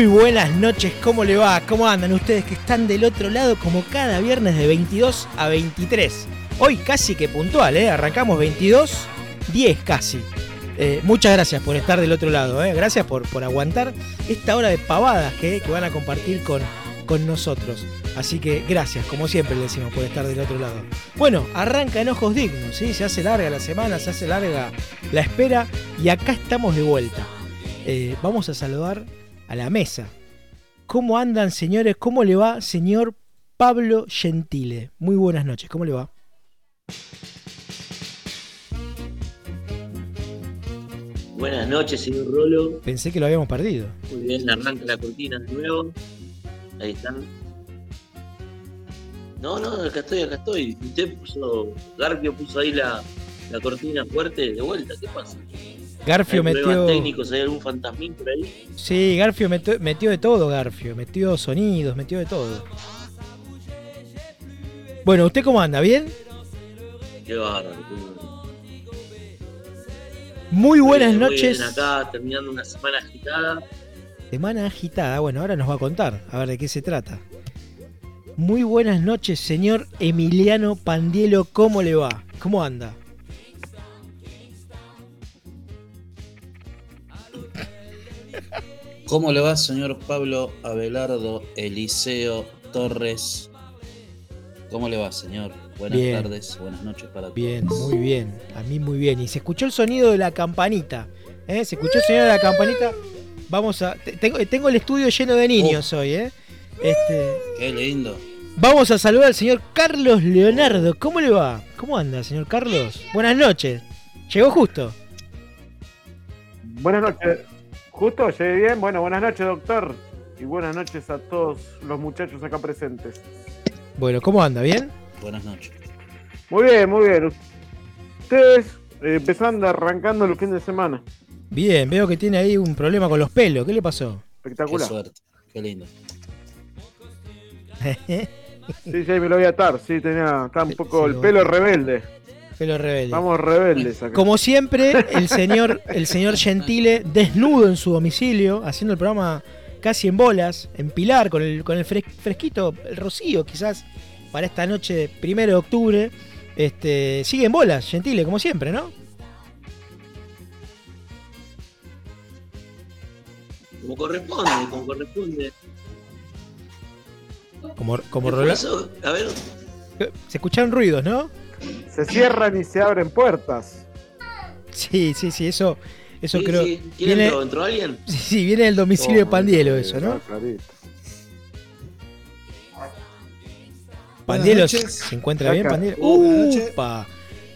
Muy buenas noches, ¿cómo le va? ¿Cómo andan ustedes que están del otro lado como cada viernes de 22 a 23? Hoy casi que puntual, ¿eh? Arrancamos 22, 10 casi. Eh, muchas gracias por estar del otro lado, ¿eh? Gracias por, por aguantar esta hora de pavadas que, que van a compartir con, con nosotros. Así que gracias, como siempre le decimos, por estar del otro lado. Bueno, arranca en ojos dignos, ¿sí? Se hace larga la semana, se hace larga la espera y acá estamos de vuelta. Eh, vamos a saludar a la mesa. ¿Cómo andan, señores? ¿Cómo le va, señor Pablo Gentile? Muy buenas noches, ¿cómo le va? Buenas noches, señor Rolo. Pensé que lo habíamos perdido. Muy bien, arranca la cortina de nuevo. Ahí están. No, no, acá estoy, acá estoy. Usted puso, Garpio puso ahí la, la cortina fuerte de vuelta. ¿Qué pasa? Garfio ¿Hay problemas metió. técnicos? ¿Hay algún fantasmín por ahí? Sí, Garfio metió, metió de todo, Garfio. Metió sonidos, metió de todo. Bueno, ¿usted cómo anda? ¿Bien? Qué bárbaro. Muy buenas bien, noches. Muy bien, acá terminando una semana agitada. Semana agitada. Bueno, ahora nos va a contar. A ver de qué se trata. Muy buenas noches, señor Emiliano Pandielo. ¿Cómo le va? ¿Cómo anda? ¿Cómo le va, señor Pablo Abelardo Eliseo Torres? ¿Cómo le va, señor? Buenas Bien. tardes, buenas noches para Bien, todos. muy bien. A mí muy bien. Y se escuchó el sonido de la campanita. ¿eh? Se escuchó el sonido de la campanita. Vamos a. te- Tengo, tengo el estudio lleno de niños hoy, ¿eh? Este, Qué lindo. vamos a saludar al señor Carlos Leonardo. ¿Cómo le va? ¿Cómo anda, señor Carlos? Buenas noches. Llegó justo. Buenas noches. Justo, llegué bien. Bueno, buenas noches, doctor. Y buenas noches a todos los muchachos acá presentes. Bueno, ¿cómo anda? ¿Bien? Buenas noches. Muy bien, muy bien. Ustedes eh, empezando, arrancando el fin de semana. Bien, veo que tiene ahí un problema con los pelos. ¿Qué le pasó? Qué Espectacular. suerte. Qué lindo. Sí, sí, me lo voy a atar. Sí, tenía acá un poco sí, el lo- pelo rebelde. Pelo rebelde. Estamos rebeldes acá. Como siempre, el señor, el señor Gentile desnudo en su domicilio, haciendo el programa casi en bolas, en Pilar, con el, con el fres- fresquito, el rocío quizás, para esta noche de primero de octubre. Este, sigue en bolas, Gentile, como siempre, ¿no? Como corresponde, como corresponde. Como, como ¿Qué fue Rola- eso? A ver, Se escucharon ruidos, ¿no? Se cierran y se abren puertas. Sí, sí, sí, eso, eso sí, creo. sí. ¿Quién viene, entró? ¿Entró alguien? sí, sí, viene del domicilio de Oh, Pandielo, sí, eso, ¿no? clarito. Pandielo se encuentra bien. Pandielo. Upa.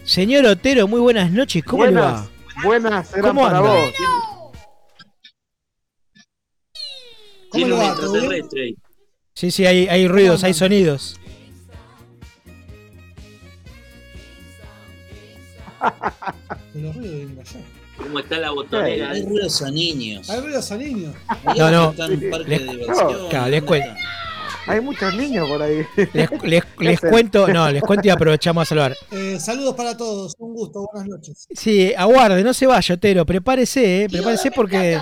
Señor Otero, muy buenas noches, ¿cómo le va? buenas, ¿Cómo para anda? vos. Le un va? Sí, sí, hay, hay ruidos, hay sonidos. Los ruidos vienen de allá. ¿Cómo está la botonera? Hay ruidos a niños. Hay ruidos a niños. No, no. Está en un parque Les- de diversión. claro, les ¿dónde cuento. está? Hay muchos niños por ahí. Les, les- les hacen? cuento, no, les cuento y aprovechamos a saludar. Eh, saludos para todos. Un gusto. Buenas noches. Sí, aguarde, no se vaya, Otero, prepárese, eh, prepárese porque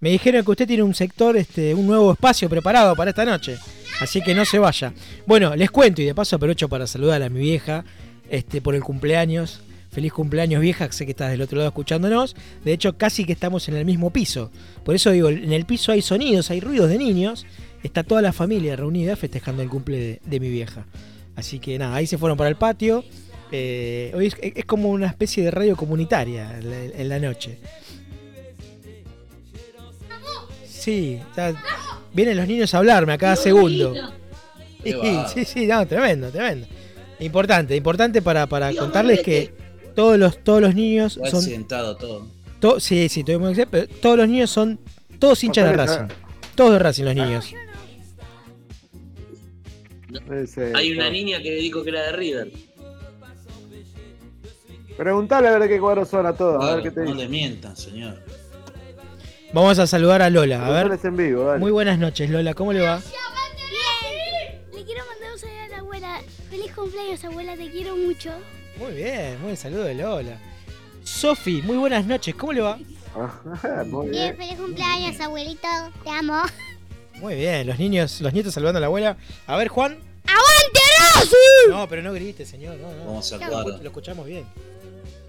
me dijeron que usted tiene un sector, este, un nuevo espacio preparado para esta noche. Así que no se vaya. Bueno, les cuento y de paso aprovecho para saludar a mi vieja este, por el cumpleaños. Feliz cumpleaños vieja, sé que estás del otro lado escuchándonos. De hecho, casi que estamos en el mismo piso. Por eso digo, en el piso hay sonidos, hay ruidos de niños. Está toda la familia reunida festejando el cumple de, de mi vieja. Así que nada, ahí se fueron para el patio. Eh, hoy es, es como una especie de radio comunitaria en la, en la noche. sí. ya vienen los niños a hablarme a cada segundo. Sí, sí, no, tremendo, tremendo. Importante, importante para, para contarles que todos los, todos los niños Fue son. accidentado todo. to- sí, sí, que decir, pero todos los niños son. Todos hinchas de. Racing. Todos de Racing los niños. Hay una niña que dijo que era de River. Preguntale a ver de qué cuadros son a todos, a ver Claro, qué te no le mientan, señor. Vamos a saludar a Lola. A ver. Preguntales en vivo, dale. Muy buenas noches, Lola. ¿Cómo le va? Bien. Le quiero mandar un saludo a la abuela. Feliz cumpleaños, abuela. Te quiero mucho. Muy bien, muy bien. Saludo de Lola. Sofi, muy buenas noches. ¿Cómo le va? Muy Bien, bien. feliz cumpleaños, abuelito. Te amo. Muy bien, los niños, los nietos saludando a la abuela. A ver, Juan. ¡Aguante, Rosy! No, pero no grite, señor. No, no. ¿Cómo se Lo, acuerda? lo escuchamos bien.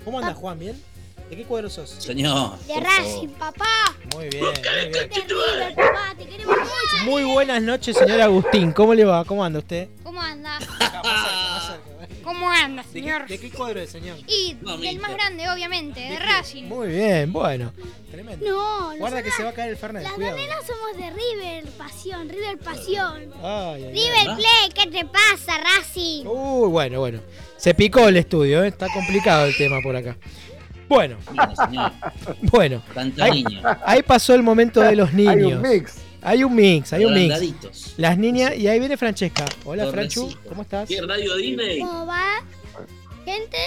¿Cómo andas, Juan? ¿Bien? ¿De qué cuadro sos? Señor. De Racing, papá. Muy bien, muy bien. River, papá. Te queremos mucho. Muy buenas noches, señor Agustín. ¿Cómo le va? ¿Cómo anda usted? ¿Cómo anda? Ah. ¿Cómo anda, ¿De señor? qué, de qué cuadro es, señor? Y No, del mister. más grande, obviamente, de qué? Racing. Muy bien, bueno. Tremendo. No, Guarda que se va a caer el Fernet. Las nenas somos de River, pasión, River, pasión. Ay, ay, ay. River ¿no? Play, ¿qué te pasa, Racing? Uy, bueno, bueno. Se picó el estudio, ¿eh? Está complicado el tema por acá. Bueno, Mira, señor. bueno. Tanta Ahí, ahí pasó el momento de los niños. Hay un mix. Hay un mix, hay un mix. Las niñas, y ahí viene Francesca. Hola, Franchu. ¿cómo estás? ¿Qué radio Disney? ¿Cómo va? Gente,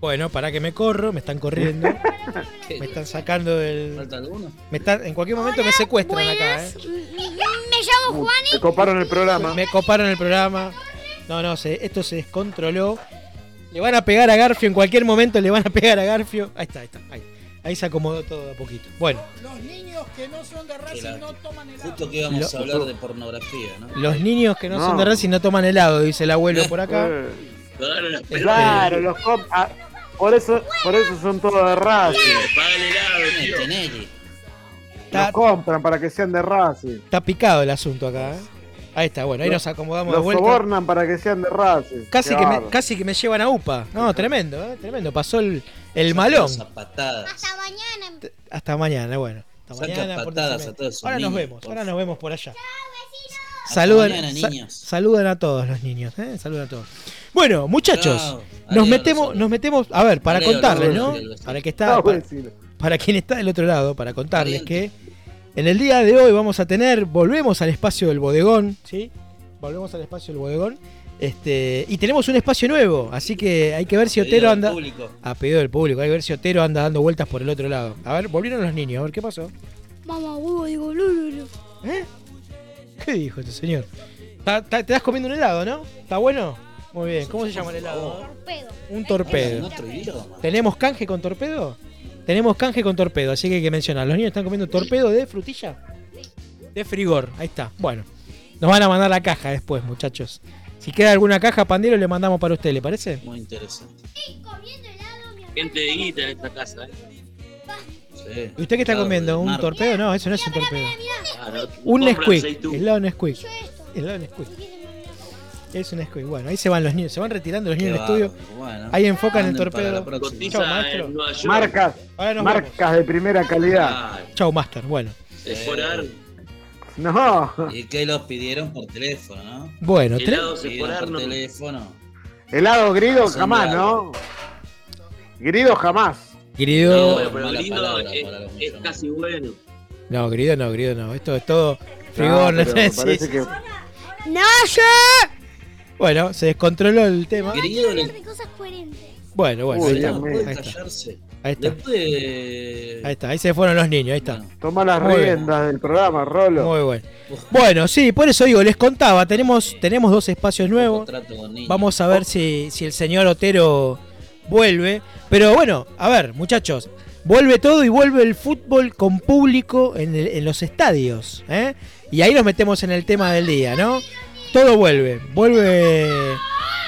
Bueno, para que me corro, me están corriendo, me están sacando del. ¿Falta alguno? Me están, en cualquier momento me secuestran acá. ¿eh? Mm, mm, Me llamo Juani. Se coparon el programa. Me coparon el programa. No, no, se, esto se descontroló. Le van a pegar a Garfio, en cualquier momento le van a pegar a Garfio. Ahí está, ahí está. Ahí, ahí se acomodó todo a poquito. Bueno, Los niños que no son de Racing Claro. no toman helado. Justo que íbamos Lo- a hablar de pornografía, ¿no? los niños que no, son de Racing no toman helado, dice el abuelo por acá. Eh, pelotas. Claro, los cop. ah, por eso, por eso son todos de Racing. Tenelli. Está, Los compran para que sean de Racing. está picado el asunto acá. ¿eh? Ahí está, bueno, ahí nos acomodamos de Los vuelta. sobornan para que sean de Racing. Casi que, me, casi que me llevan a UPA. No, tremendo, ¿eh? tremendo. Pasó el, el malón. Patadas. Hasta mañana. Hasta mañana, bueno. Hasta Saca mañana. patadas a todos Ahora nos niños, vemos, por ahora favor. nos vemos por allá. Hasta Saludan, mañana, sa- niños. saludan a todos los niños, ¿eh? Saludan a todos. Bueno, muchachos, nos Adiós, metemos, nos metemos, a ver, para Adiós, contarles, ¿no? Para que está, para, para quien está del otro lado, para contarles que en el día de hoy vamos a tener, volvemos al espacio del bodegón, ¿sí? Volvemos al espacio del bodegón. Este, y tenemos un espacio nuevo, así que hay que ver si Otero anda. público. A pedido del público, hay que ver si Otero anda dando vueltas por el otro lado. A ver, volvieron los niños, a ver qué pasó. Mamá, huevo, digo, no. ¿Eh? ¿Qué dijo este señor? Ta- te estás comiendo un helado, ¿no? ¿Está bueno? Muy bien, ¿cómo se llama el helado? Torpedo. Un torpedo. ¿Tenemos canje con torpedo? Tenemos canje con torpedo, así que hay que mencionar. Los niños están comiendo torpedo de frutilla. De frigor, ahí está. Bueno, nos van a mandar la caja después, muchachos. Si queda alguna caja, pandero, le mandamos para usted, ¿le parece? Muy interesante. Gente de guita en esta casa, ¿eh? Sí. ¿Y usted qué está Claro, comiendo? ¿Un torpedo? No, eso no es un torpedo. Un Nesquik. aceitú. Helado Nesquik. Esto. Helado Nesquik. Es un Nesquik. Bueno, ahí se van los niños. Se van retirando los niños del estudio. Ahí enfocan el torpedo. Chao, maestro. Marcas, Ahora nos vemos. marcas de primera calidad. Chau, Master. Bueno. No, ¿Y qué los pidieron por teléfono, no? Bueno, Helados por Pidieron ar, por no. teléfono. helado grido jamás, ¿no? Grido jamás. No, Grido. bueno, pero palabra es, es casi bueno. No, grido no, grido no. Esto es todo frigor. No, no sé, sí. que ¡No, yo! Bueno, se descontroló el tema. Hablar de cosas coherentes. Bueno, bueno, Uy, ahí está. puede Ahí está. Ahí está. Después de... Ahí está. Ahí se fueron los niños. Ahí está. Toma las Muy bien. riendas del programa, Rolo. Muy bueno. Bueno, sí, por eso digo, les contaba, tenemos, tenemos dos espacios nuevos. Vamos a ver si, si el señor Otero vuelve. Pero bueno, a ver, muchachos. Vuelve todo y vuelve el fútbol con público en, el- en los estadios. ¿eh? Y ahí nos metemos en el tema del día, ¿no? Todo vuelve. Vuelve.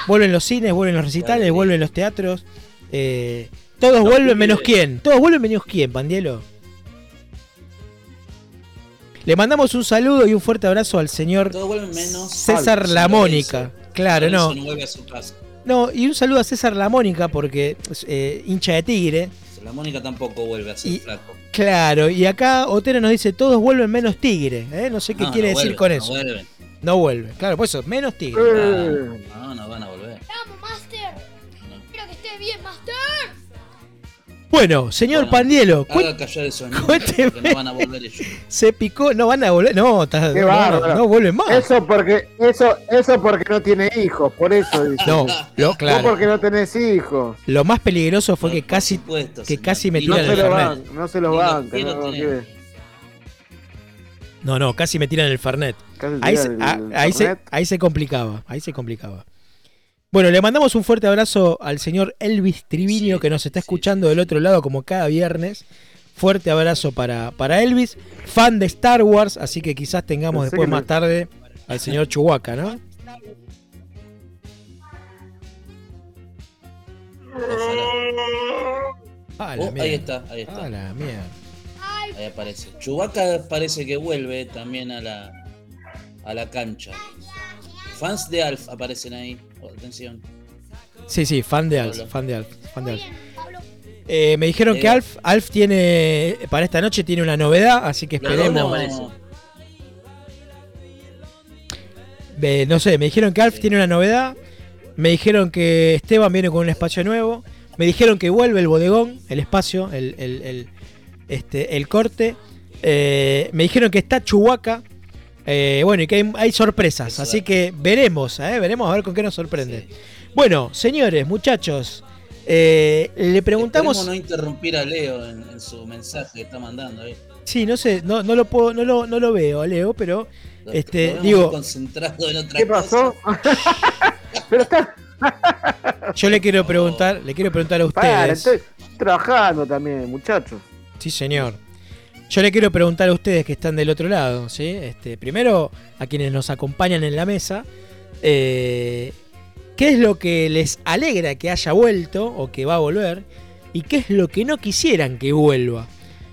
Vuelven los cines, vuelven los recitales, vuelven los teatros. eh, todos vuelven menos quién. Todos vuelven menos quién, Pandielo. Le mandamos un saludo y un fuerte abrazo al señor menos... César San La Mónica. Lorenzo. Claro, no. Vuelve a su casa. No, y un saludo a César La Mónica porque eh, hincha de Tigre. La Mónica tampoco vuelve a ser Y- flaco. Claro, y acá Otero nos dice, todos vuelven menos tigre. ¿eh? No sé qué No, quiere no decir vuelven, con no eso. vuelven. No vuelve. Claro, por eso, menos tigre. Eh, No, no van a volver. Vamos, Master. No. Espero que esté bien, Master. Bueno, señor Bueno, Pandielo, Haga callar cuénteme. no van a volver ellos. se picó, no van a volver. No, está- no, no, no vuelven más. Eso porque, eso, eso porque no tiene hijos, por eso dice. No, lo, Vos claro. porque no tenés hijos. Lo más peligroso fue que casi, supuesto, que señor. casi me No no se, lo van, no se los quiero no, tener. ¿qué? No, no, casi me tiran el Fernet. Casi Ahí, tiran se, el ah, ahí, se, Fernet. ahí se complicaba, ahí se complicaba. Bueno, le mandamos un fuerte abrazo al señor Elvis Triviño Sí, que nos está sí. escuchando del otro lado como cada viernes. Fuerte abrazo para, para Elvis, fan de Star Wars, así que quizás tengamos Pensé después me- más tarde al señor Chewbacca, ¿no? Ojalá. A la Oh, ahí está, ahí está. A la mierda. Ahí aparece. Chubaca parece que vuelve también a la, a la cancha. Fans de Alf aparecen ahí. Oh, atención. Sí, sí, fan de Alf, Pablo. fan de Alf, fan de Alf. Eh, me dijeron Eh, que Alf, Alf tiene, para esta noche tiene una novedad, así que esperemos. Eh, no sé, me dijeron que Alf tiene una novedad. Me dijeron que Esteban viene con un espacio nuevo. Me dijeron que vuelve el bodegón, el espacio, el, el- el- este, el corte. Eh, me dijeron que está Chuhuaca. Eh, bueno, y que hay, hay sorpresas. Eso así da. que veremos, ¿eh? veremos a ver con qué nos sorprende. Sí. Bueno, señores, muchachos, eh, le preguntamos. Esperemos no interrumpir a Leo en, en su mensaje que está mandando ahí. Sí, no sé, no, no lo puedo, no lo, no lo veo, Leo, pero Lo- Este, lo digo- concentrado en otra ¿Qué pasó? Pero está. yo le quiero preguntar, le quiero preguntar a Para, ustedes. estoy trabajando también, muchachos. Sí, señor. Yo le quiero preguntar a ustedes que están del otro lado, ¿sí? Este, primero, a quienes nos acompañan en la mesa, eh, ¿qué es lo que les alegra que haya vuelto o que va a volver? ¿Y qué es lo que no quisieran que vuelva?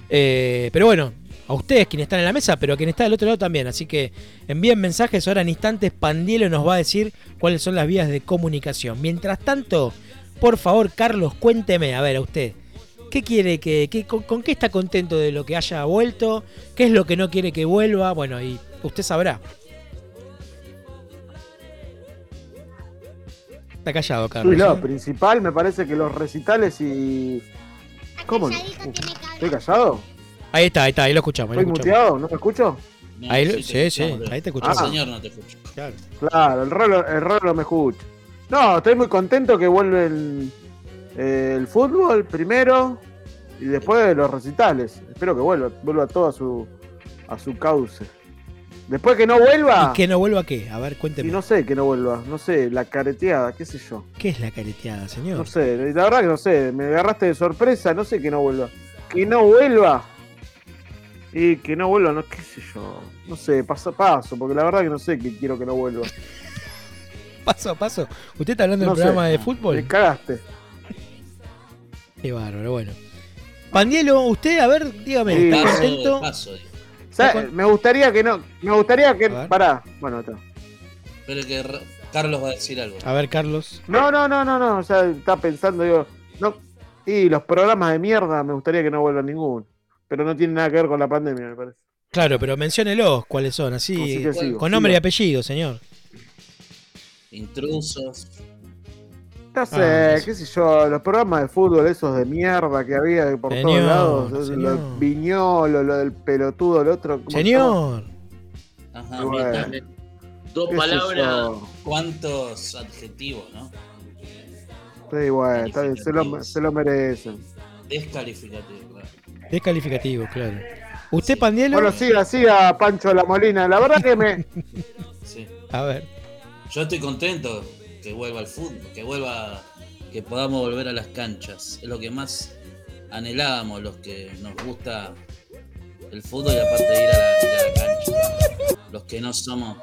Eh, pero bueno, a ustedes quienes están en la mesa, pero a quien está del otro lado también. Así que envíen mensajes ahora en instantes. Pandielo nos va a decir cuáles son las vías de comunicación. Mientras tanto, por favor, Carlos, cuénteme, a ver, a usted. ¿Qué quiere que, qué- con, con qué está contento de lo que haya vuelto? ¿Qué es lo que no quiere que vuelva? Bueno, y usted sabrá. Está callado, Carlos. Lo ¿eh? principal me parece que los recitales y. ¿Cómo Uf, que. ¿Estoy callado? Ahí está, ahí está, ahí lo escuchamos. Ahí ¿Estoy lo escuchamos. muteado? ¿No me escucho? No, Ahí lo- te sí, sí, Leo. ahí te El escuchamos. Ah. señor no te escucha. Claro. Claro, el rolo, el rolo me escucha. No, estoy muy contento que vuelve el, el fútbol primero y después los recitales. Espero que vuelva, vuelva todo a su, a su cauce. Después que no vuelva, ¿Y que no vuelva qué? A ver, y cuénteme. no sé que no vuelva, no sé, la careteada, qué sé yo. ¿Qué es la careteada, señor? No sé, la verdad que no sé, me agarraste de sorpresa, no sé que no vuelva. Que no vuelva. Y que no vuelva, no qué sé yo. No sé, paso a paso, porque la verdad que no sé que quiero que no vuelva. Paso a paso. ¿Usted está hablando No del sé. programa de Me fútbol? cagaste. Qué bárbaro, bueno. Pandielo, usted, a ver, dígame, Sí. ¿está Paso, contento? Me gustaría que no. Me gustaría que. Pará. Bueno, está. Pero que Carlos va a decir algo. A ver, Carlos. No, no, no, no, no. O sea, está pensando, digo. No. Y los programas de mierda, me gustaría que no vuelvan ninguno. Pero no tiene nada que ver con la pandemia, me parece. Claro, pero menciónelos cuáles son, así, Así que sigo, con nombre y apellido, señor. Intrusos. No sé, Ah, eso. qué sé yo, los programas de fútbol esos de mierda que había por Señor, todos lados. Lo señor. del viñolo, lo del pelotudo, el otro. Señor, Ajá, Bueno. Dos ¿Qué sé palabras. ¿Cuántos adjetivos, no? Sí, bueno, está bien, se lo, se lo merecen. Descalificativo, claro. descalificativo, claro. ¿Usted, Sí. Pandielo? Bueno, siga, siga, Pancho La Molina. La verdad que me. Sí. A ver, Yo estoy contento que vuelva al fútbol, que vuelva, que podamos volver a las canchas. Es lo que más anhelábamos los que nos gusta el fútbol y aparte de ir a la, ir a la cancha. Los que no somos.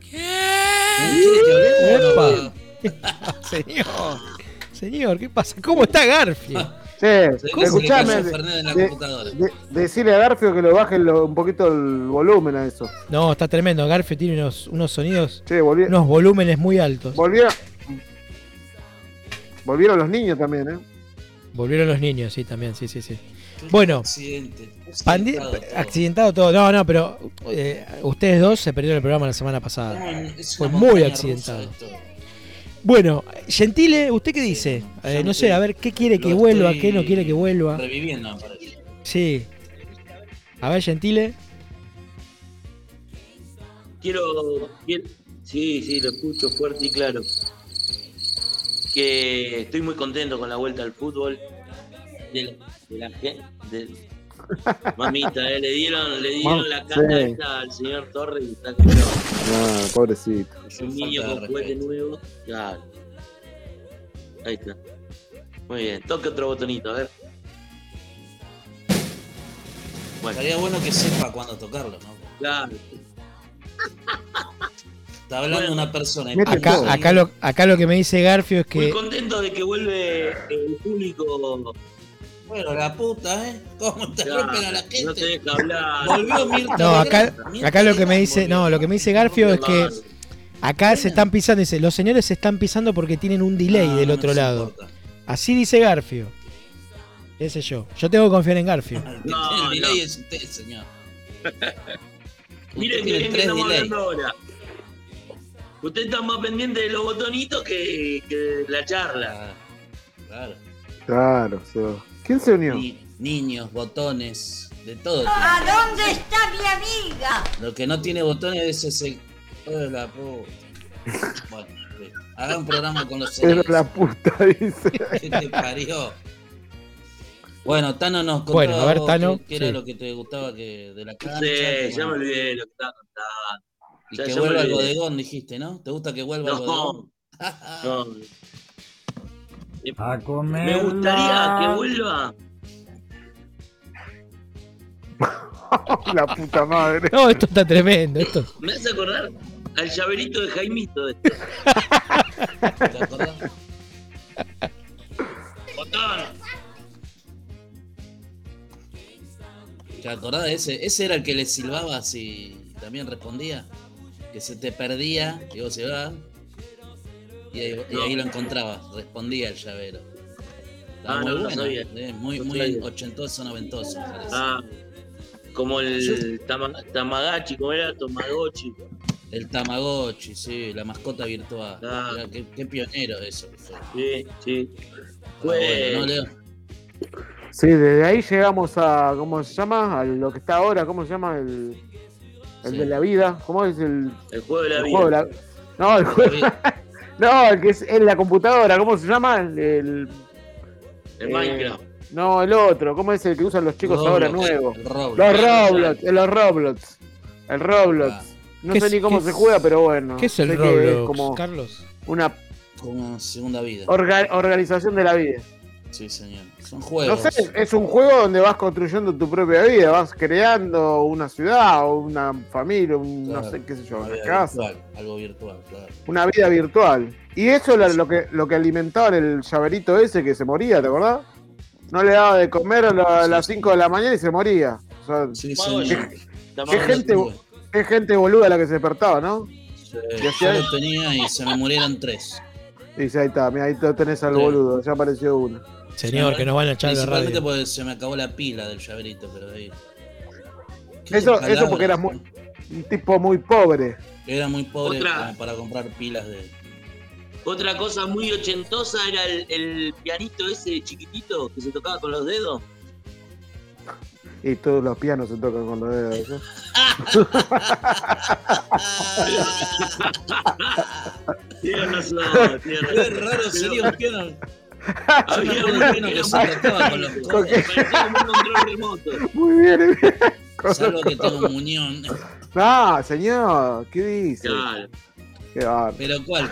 ¿qué o no? Señor, señor, ¿qué pasa? ¿Cómo está Garfield? Sí, escuchame. de- decirle a Garfio que lo baje lo- un poquito el volumen a eso. No, está tremendo. Garfield tiene unos, unos sonidos, unos volúmenes muy altos. Volvió. Volvieron los niños también, ¿eh? Volvieron los niños, sí, también, sí, sí, sí. Bueno. Accidente. Accidentado todo. accidentado todo. No, no, pero eh, ustedes dos se perdieron el programa la semana pasada. Fue muy accidentado. Bueno, Gentile, ¿usted qué dice? Eh, no sé, a ver, ¿qué quiere que vuelva? ¿Qué no quiere que vuelva? Reviviendo, me parece. Sí. A ver, Gentile. Quiero, quiero- Sí, sí, lo escucho fuerte y claro. Que estoy muy contento con la vuelta al fútbol. De la, de la de- Mamita, eh, le dieron, le dieron Mam- la sí. esta al señor Torres y está como Ah, pobrecito. es un niño con juguete nuevo. Claro. Ahí está. Muy bien, toque otro botonito, a ver. Bueno, Estaría bueno que sepa cuándo tocarlo, ¿no? claro. Está hablando Bueno. una persona. Mete Acá, acá, lo, acá lo que me dice Garfio es Muy que. contento de que vuelve el público. Bueno, la puta, ¿eh? ¿Cómo te Claro, rompen a la gente? No te deja hablar. Volvió Mirta No, acá, acá lo que me dice. No, lo que me dice Garfio es que acá se están pisando. Dice, los señores se están pisando porque tienen un delay No, del otro lado. importa. Así dice Garfio. Ese yo. Yo tengo que confiar en Garfio. No, el delay no. es usted, señor. Miren Usted que estamos delay. hablando ahora. Usted está más pendiente de los botonitos que, que de la charla. Ah, Claro. Claro, va. ¿Quién se unió? Ni- niños, botones, de todo. ¿A tiene. dónde está mi amiga? Lo que no tiene botones es ese. Oh, la puta. Bueno, haga un programa con los señores. la puta, dice. ¿Qué te parió? Bueno, Tano nos contó Bueno, a ver, Tano, qué, qué era lo que te gustaba que de la cancha. Sí, que, ya me olvidé lo que estaba contando. y ya- que ya vuelva el olvidé. bodegón, dijiste, ¿no? ¿Te gusta que vuelva el No, bodegón? no. A Me comer. gustaría que vuelva. la puta madre. No, esto está tremendo. Esto. Me hace acordar al llaverito de Jaimito de esto. ¿Te acordás? Botón. ¿Te acordás de ese? Ese era el que le silbabas y también respondía. Que se te perdía vos se va. Y ahí, y ahí lo encontrabas, respondía el llavero. Estaba Ah, muy no, no bueno, sabía. eh, muy, No muy sabía. ochentoso, noventoso, me parece. Ah, como el tama- Tamagotchi, como era Tamagotchi. El Tamagotchi, sí, la mascota virtual. Ah. Mirá, qué, qué pionero eso que fue. Sí, sí. Fue- bueno, ¿no, Leo? Sí, desde ahí llegamos a. ¿Cómo se llama? A lo que está ahora. ¿Cómo se llama? El, el Sí. de la vida. ¿Cómo es el, El juego de la el vida. juego de la. No, el juego. No, el que es en la computadora. ¿Cómo se llama? El. eh, Minecraft. No, el otro. ¿Cómo es el que usan los chicos ahora Roblox, nuevos? el Roblox. Los Roblox. eh, Los Roblox. El Roblox. Ah. No ¿Qué sé es- ni cómo se es- juega, pero bueno. ¿Qué es el Roblox, como Carlos? una Como segunda vida. orga- organización de la vida. Sí, señor. Son No juegos. sé, es un juego donde vas construyendo tu propia vida, vas creando una ciudad o una familia, un, no sé qué sé yo, una casa, virtual, algo virtual, claro. una vida virtual. Y eso era lo que, lo que alimentaba el llaverito ese que se moría, ¿te acordás? No le daba de comer a, la- a las 5 de la mañana y se moría. O sea, Sí, qué Tamagotchi. gente, qué gente boluda la que se despertaba, ¿no? Sí, yo lo tenía y se me murieron tres. Dice, ahí está, mira, ahí te tenés al Sí. boludo, ya apareció uno. Señor, que nos van a echar de radio. porque se me acabó la pila del llaverito, pero ahí. ¿Qué Eso- eso porque eras muy-? Un tipo muy pobre. Era muy pobre para comprar pilas de. Otra cosa muy ochentosa era el, el pianito ese chiquitito que se tocaba con los dedos. Y todos los pianos se tocan con los dedos. ¿no? Tienes razón, raro sería un piano. Había Yo acuerdo que se muy tocaba con los codos. parecía como un control remoto. Muy bien, bien. Con Salvo que tengo muñón. Ah, señor, ¿qué dice? Claro. Qué. Pero ¿cuál?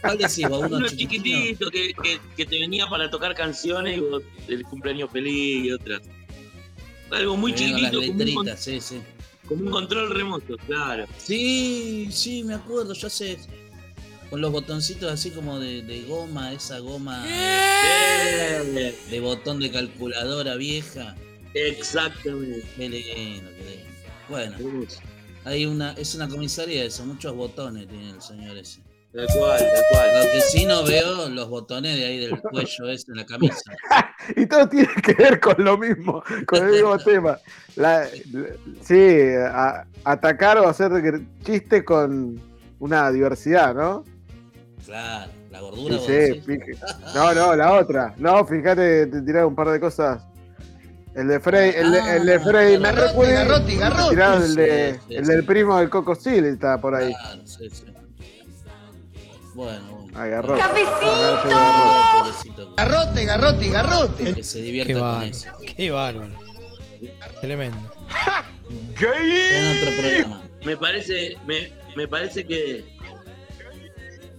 ¿Cuál decís vos? Uno Uno chiquitito. que, que, que te venía para tocar canciones y vos, el cumpleaños feliz y otras. Algo muy vieron las chiquitito, como un, letritas, sí, sí. como un control remoto, claro. Sí, sí, me acuerdo, ya sé. Con los botoncitos así como de, de goma, esa goma de botón de calculadora vieja. Exactamente. Qué lindo, qué lindo. Bueno, hay una, es una comisaría eso, muchos botones tiene el señor ese. Tal cual, tal cual. Lo que sí no veo los botones de ahí del cuello ese en la camisa. Y todo tiene que ver con lo mismo, con el mismo tema. La- la- sí, a- atacar o hacer chistes con una diversidad, ¿no? Claro, la gordura. Sí, vos sí, No, no, la otra. No, fíjate, te tiré un par de cosas. El de Frey, el de, el de Ah, Frey Mercury. Garrote, Garrote. Tiraron el, de, Sí, sí, el sí. del primo del Coco Seal está por ahí. Claro, sí, sí. Bueno, bueno. Agarró. Pobrecito, Garrote, garrote, garrote. Que se Qué divierta con eso. Qué bárbaro. Tremendo. En otro programa. Me parece, me, me parece que.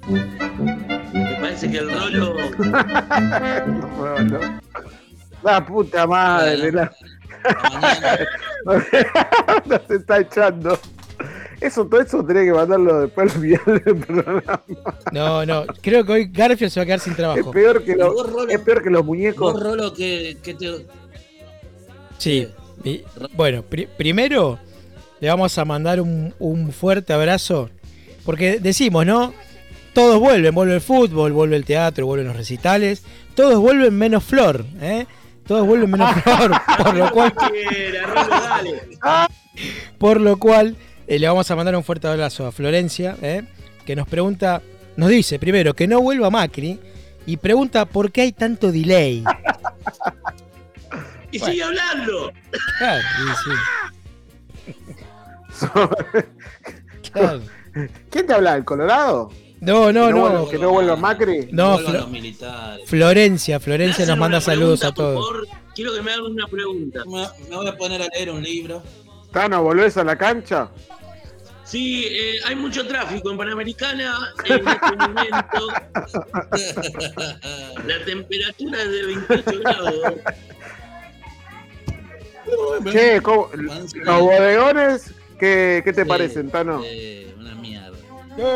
Me parece que el rolo. No, no. La puta madre, la... Nos está echando. Eso, todo eso tenés que mandarlo después al final del programa. No, no. Creo que hoy Garfield se va a quedar sin Es trabajo. peor que, los- Vos, Rolo. es peor que los vos, muñecos. Rolo, que, que te. Sí. Y, bueno, pri- primero le vamos a mandar un, un fuerte abrazo. Porque decimos, ¿no? Todos vuelven, vuelve el fútbol, vuelve el teatro, vuelven los recitales. Todos vuelven menos Flor, ¿eh? Todos vuelven menos Flor. Por lo cual, por lo cual eh, le vamos a mandar un fuerte abrazo a Florencia, ¿eh? que nos pregunta, nos dice primero que no vuelva Macri y pregunta por qué hay tanto delay. Y sigue hablando. Claro, y sí, claro. ¿Quién te habla? ¿El Colorado? No, no, ¿Que no. vuelva- ¿Que no vuelva Macri? No, Flo- los militares. Florencia, ¿Me Florencia nos manda saludos a por todos. favor? Quiero que me hagan una pregunta. Me, me voy a poner a leer un libro. Tano, ¿volvés a la cancha? Sí, eh, hay mucho tráfico en Panamericana en este momento. La temperatura es de 28 grados. Che, ¿cómo- ¿los bodegones? ¿Qué, qué te Sí, parecen, Tano? eh.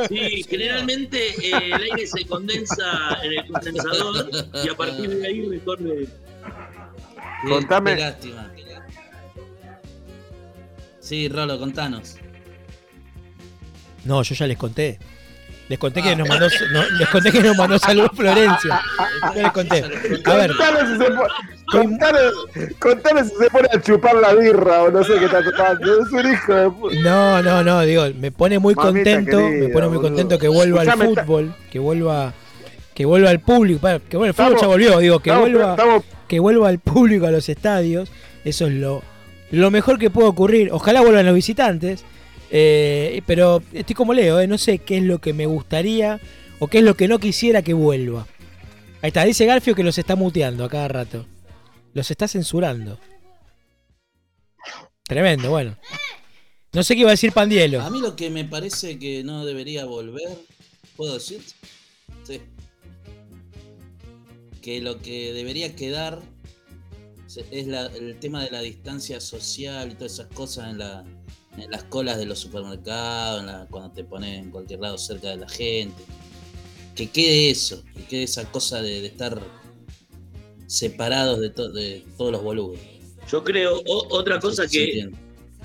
Sí, generalmente eh, el aire se condensa en el condensador y a partir de ahí recorre. Qué- Contame. Qué lástima. Sí, Rolo, contanos. No, yo ya les conté. Les conté que nos mandó, no, les conté que nos mandó saludos Florencia. Ya les conté. A ver, Contanos si, se pone, contanos, contanos si se pone a chupar la birra o no sé qué está tocando. Es un hijo de puta. no, no, no, digo, me pone muy Mamita contento, me pone muy boludo. contento que vuelva al Escuchame, fútbol, que vuelva, que vuelva al público, que bueno, el fútbol Estamos- ya volvió, digo, que estamos- vuelva, estamos- que vuelva al público a los estadios, eso es lo, lo mejor que puede ocurrir. Ojalá vuelvan los visitantes, eh, pero estoy como Leo, eh, no sé qué es lo que me gustaría o qué es lo que no quisiera que vuelva. Ahí está, dice Garfio que los está muteando a cada rato. Los está censurando. Tremendo, bueno. No sé qué iba a decir Pandielo. A mí lo que me parece que no debería volver, ¿puedo decir? Sí. Que lo que debería quedar es el tema de la distancia social y todas esas cosas en, la- en las colas de los supermercados, en la- cuando te pones en cualquier lado cerca de la gente. Que quede eso, que quede esa cosa de, de estar separados de, to- de todos los boludos. Yo creo, o- otra cosa que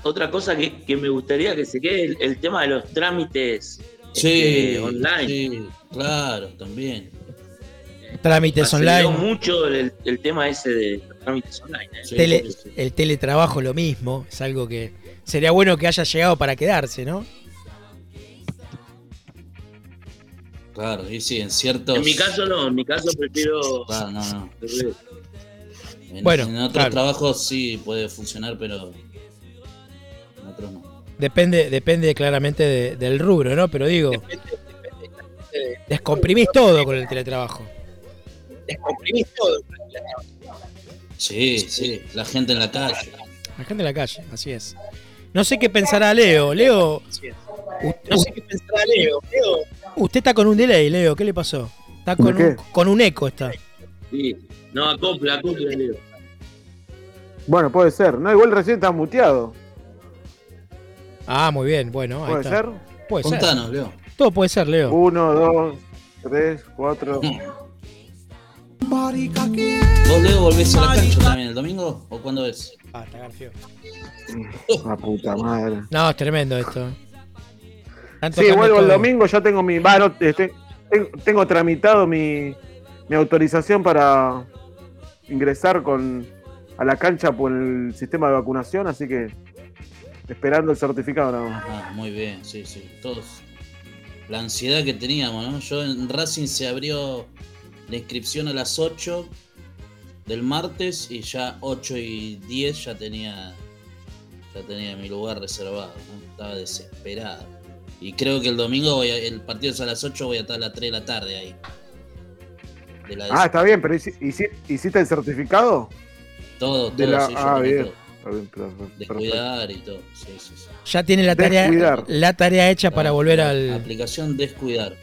otra cosa que, que me gustaría que se quede el, el tema de los trámites Sí, este, online. sí, claro, también. Trámites Aceleró online. mucho el, el tema ese de los trámites online. ¿eh? Tele- el teletrabajo lo mismo. Es algo que sería bueno que haya llegado para quedarse, ¿no? Claro, y sí, en ciertos. En mi caso no, en mi caso prefiero Claro, no, no. En, Bueno, en otros claro. trabajos sí puede funcionar, pero en otros no. Depende, depende claramente de- del rubro, ¿no? Pero digo, descomprimís todo con el teletrabajo. Sí, sí, la gente en la calle. La gente en la calle, así es. No sé qué pensará Leo. Leo. u- u- Usted está con un delay, Leo. ¿Qué le pasó? Está con, ¿De un, qué? con un eco, está. Sí. No, acopla, acopla, Leo. Bueno, puede ser. No, igual recién está muteado. Ah, muy bien. Bueno, ahí ¿Puede está. ser? Puede ser. Contanos, Leo. Todo puede ser, Leo. Uno, dos, tres, cuatro. ¿Vos, Leo, volvés a la cancha también el domingo? ¿O cuándo es? Ah, está Garfio. La puta madre. No, es tremendo esto. Sí, vuelvo el domingo, ya tengo mi. va, no, este, ten- tengo tramitado mi, mi autorización para ingresar con a la cancha por el sistema de vacunación, así que esperando el certificado nada más. Ah, muy bien, sí, sí. Todos. La ansiedad que teníamos, ¿no? Yo en Racing se abrió la inscripción a las 8 del martes y ya 8 y 10 ya tenía ya tenía mi lugar reservado, ¿no? Estaba desesperado. Y creo que el domingo voy a- el partido es a las 8, voy a estar a las 3 de la tarde ahí. De la Ah, está bien, pero hici- hici- ¿hiciste el certificado? todo, todo, de la- sí, yo ah, bien. todo. Está bien, perfecto. De cuidar y todo. Sí, sí, sí. Ya tiene la tarea, Descuidar. la tarea hecha para Ah, volver al, Aplicación descuidar.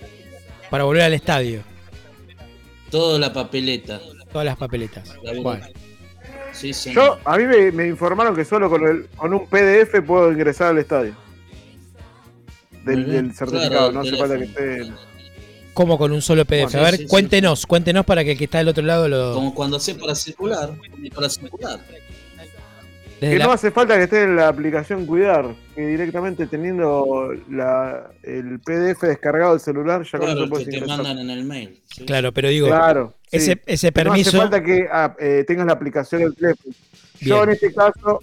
para volver al estadio. Toda la papeleta. Todas las papeletas. Bueno, Sí, sí. Yo, a mí me, me informaron que solo con, el, con un PDF puedo ingresar al estadio. Del, del certificado, Claro, no hace falta que esté. ¿cómo con un solo PDF? Bueno, a ver, sí, sí, cuéntenos, cuéntenos para que el que está del otro lado lo. Como cuando sé para circular. Para circular. Desde Que la- no hace falta que esté en la aplicación Cuidar, que directamente teniendo la, el PDF descargado del celular, ya con eso te ingresar. mandan en el mail. sí. Claro, pero digo, Claro. sí. ese, ese Que No permiso. hace falta que ah, eh, tengas la aplicación del teléfono. Yo Bien. en este caso,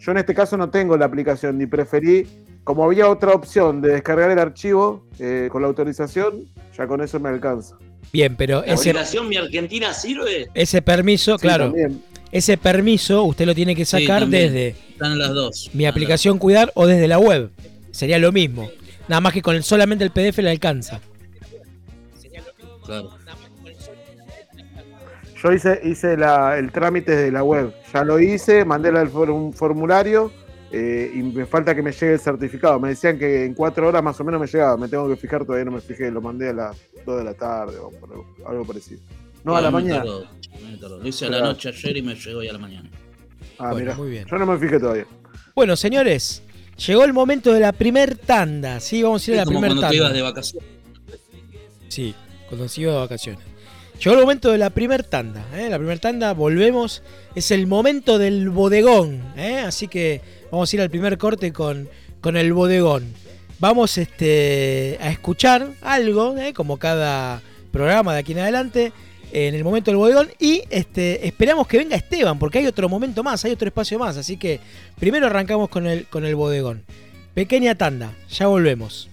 yo en este caso no tengo la aplicación, ni preferí, como había otra opción de descargar el archivo eh, con la autorización, ya con eso me alcanza. Bien, pero ¿La ese, aplicación Mi Argentina sirve? ese permiso, Sí, claro, también. Ese permiso usted lo tiene que sacar desde Están las dos. mi Están aplicación Cuidar o desde la web. Sería lo mismo. Nada más que con el, solamente el PDF le alcanza. Claro. Yo hice, hice la- el trámite de la web. Ya lo hice, mandé un formulario eh, y me falta que me llegue el certificado. Me decían que en cuatro horas más o menos me llegaba. Me tengo que fijar, todavía no me fijé. Lo mandé a las 2 de la tarde o por algo, parecido. No, a la mañana. tardó, me tardó. Lo hice a la noche ayer y me llegó hoy a la mañana. Ah, Bueno, mirá. muy bien. Yo no me fijé todavía. Bueno, señores, llegó el momento de la primer tanda. Sí, vamos a ir a la como primer cuando te ibas de vacaciones. Sí, cuando se iba de vacaciones. Llegó el momento de la primer tanda. ¿eh? La primer tanda, volvemos. Es el momento del bodegón. ¿eh? Así que vamos a ir al primer corte con, con el bodegón. Vamos este, a escuchar algo, ¿eh? como cada programa de aquí en adelante, en el momento del bodegón. Y este, esperamos que venga Esteban, porque hay otro momento más, hay otro espacio más. Así que primero arrancamos con el, con el bodegón. Pequeña tanda, ya volvemos.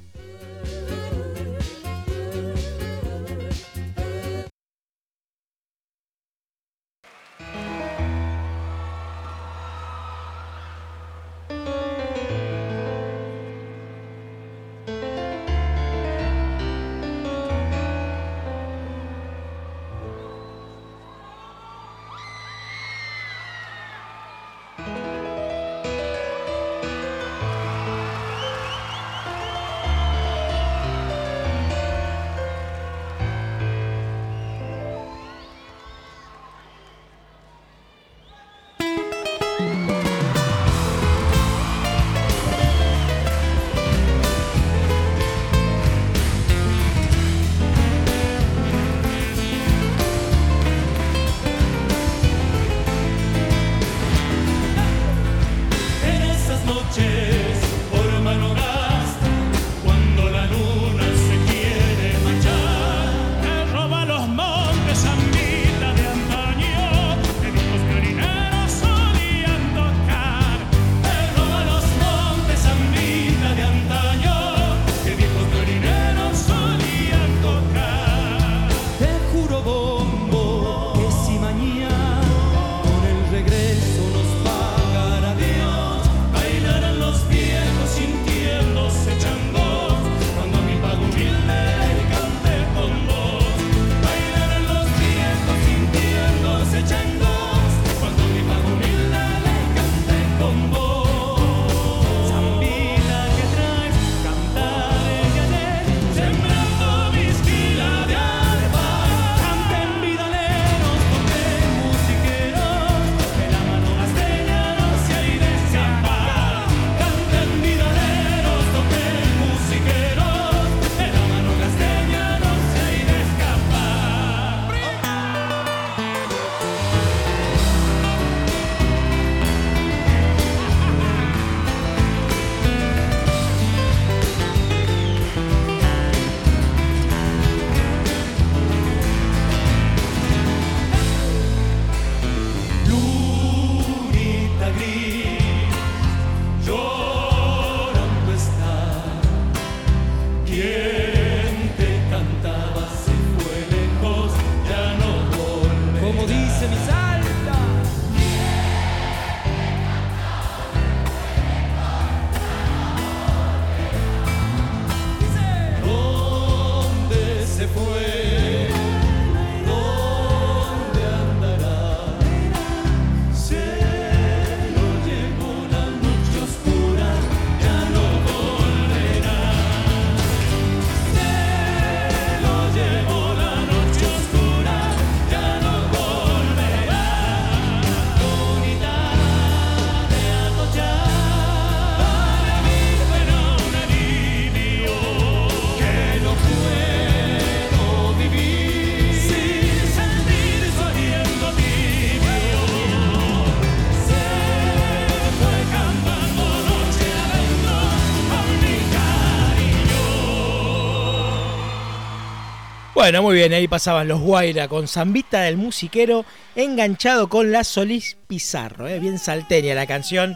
Bueno, muy bien, ahí pasaban los Guaira con Zambita del musiquero enganchado con la Solís Pizarro, ¿eh? bien salteña la canción.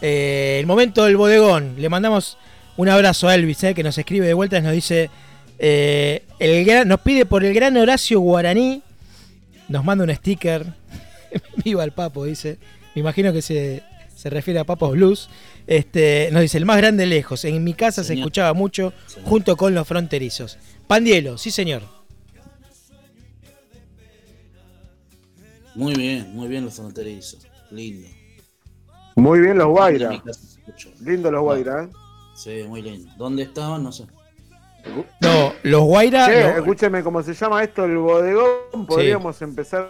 Eh, el momento del bodegón, le mandamos un abrazo a Elvis, ¿eh? que nos escribe de vuelta y nos dice, eh, el gran- nos pide por el gran Horacio Guaraní, nos manda un sticker, viva el papo, dice, me imagino que se, se refiere a Papos Blues. Este, nos dice, el más grande lejos, en mi casa se escuchaba mucho Señor. junto con los fronterizos. Pandielo, sí señor. Muy bien, muy bien los fronterizos. Lindo. Muy bien los Guaira. Lindo los Guaira, ¿eh? Sí, muy lindo. ¿Dónde estaban? No sé. No, los Guaira. Che, no, escúcheme, ¿cómo se llama esto? El bodegón. Podríamos empezar.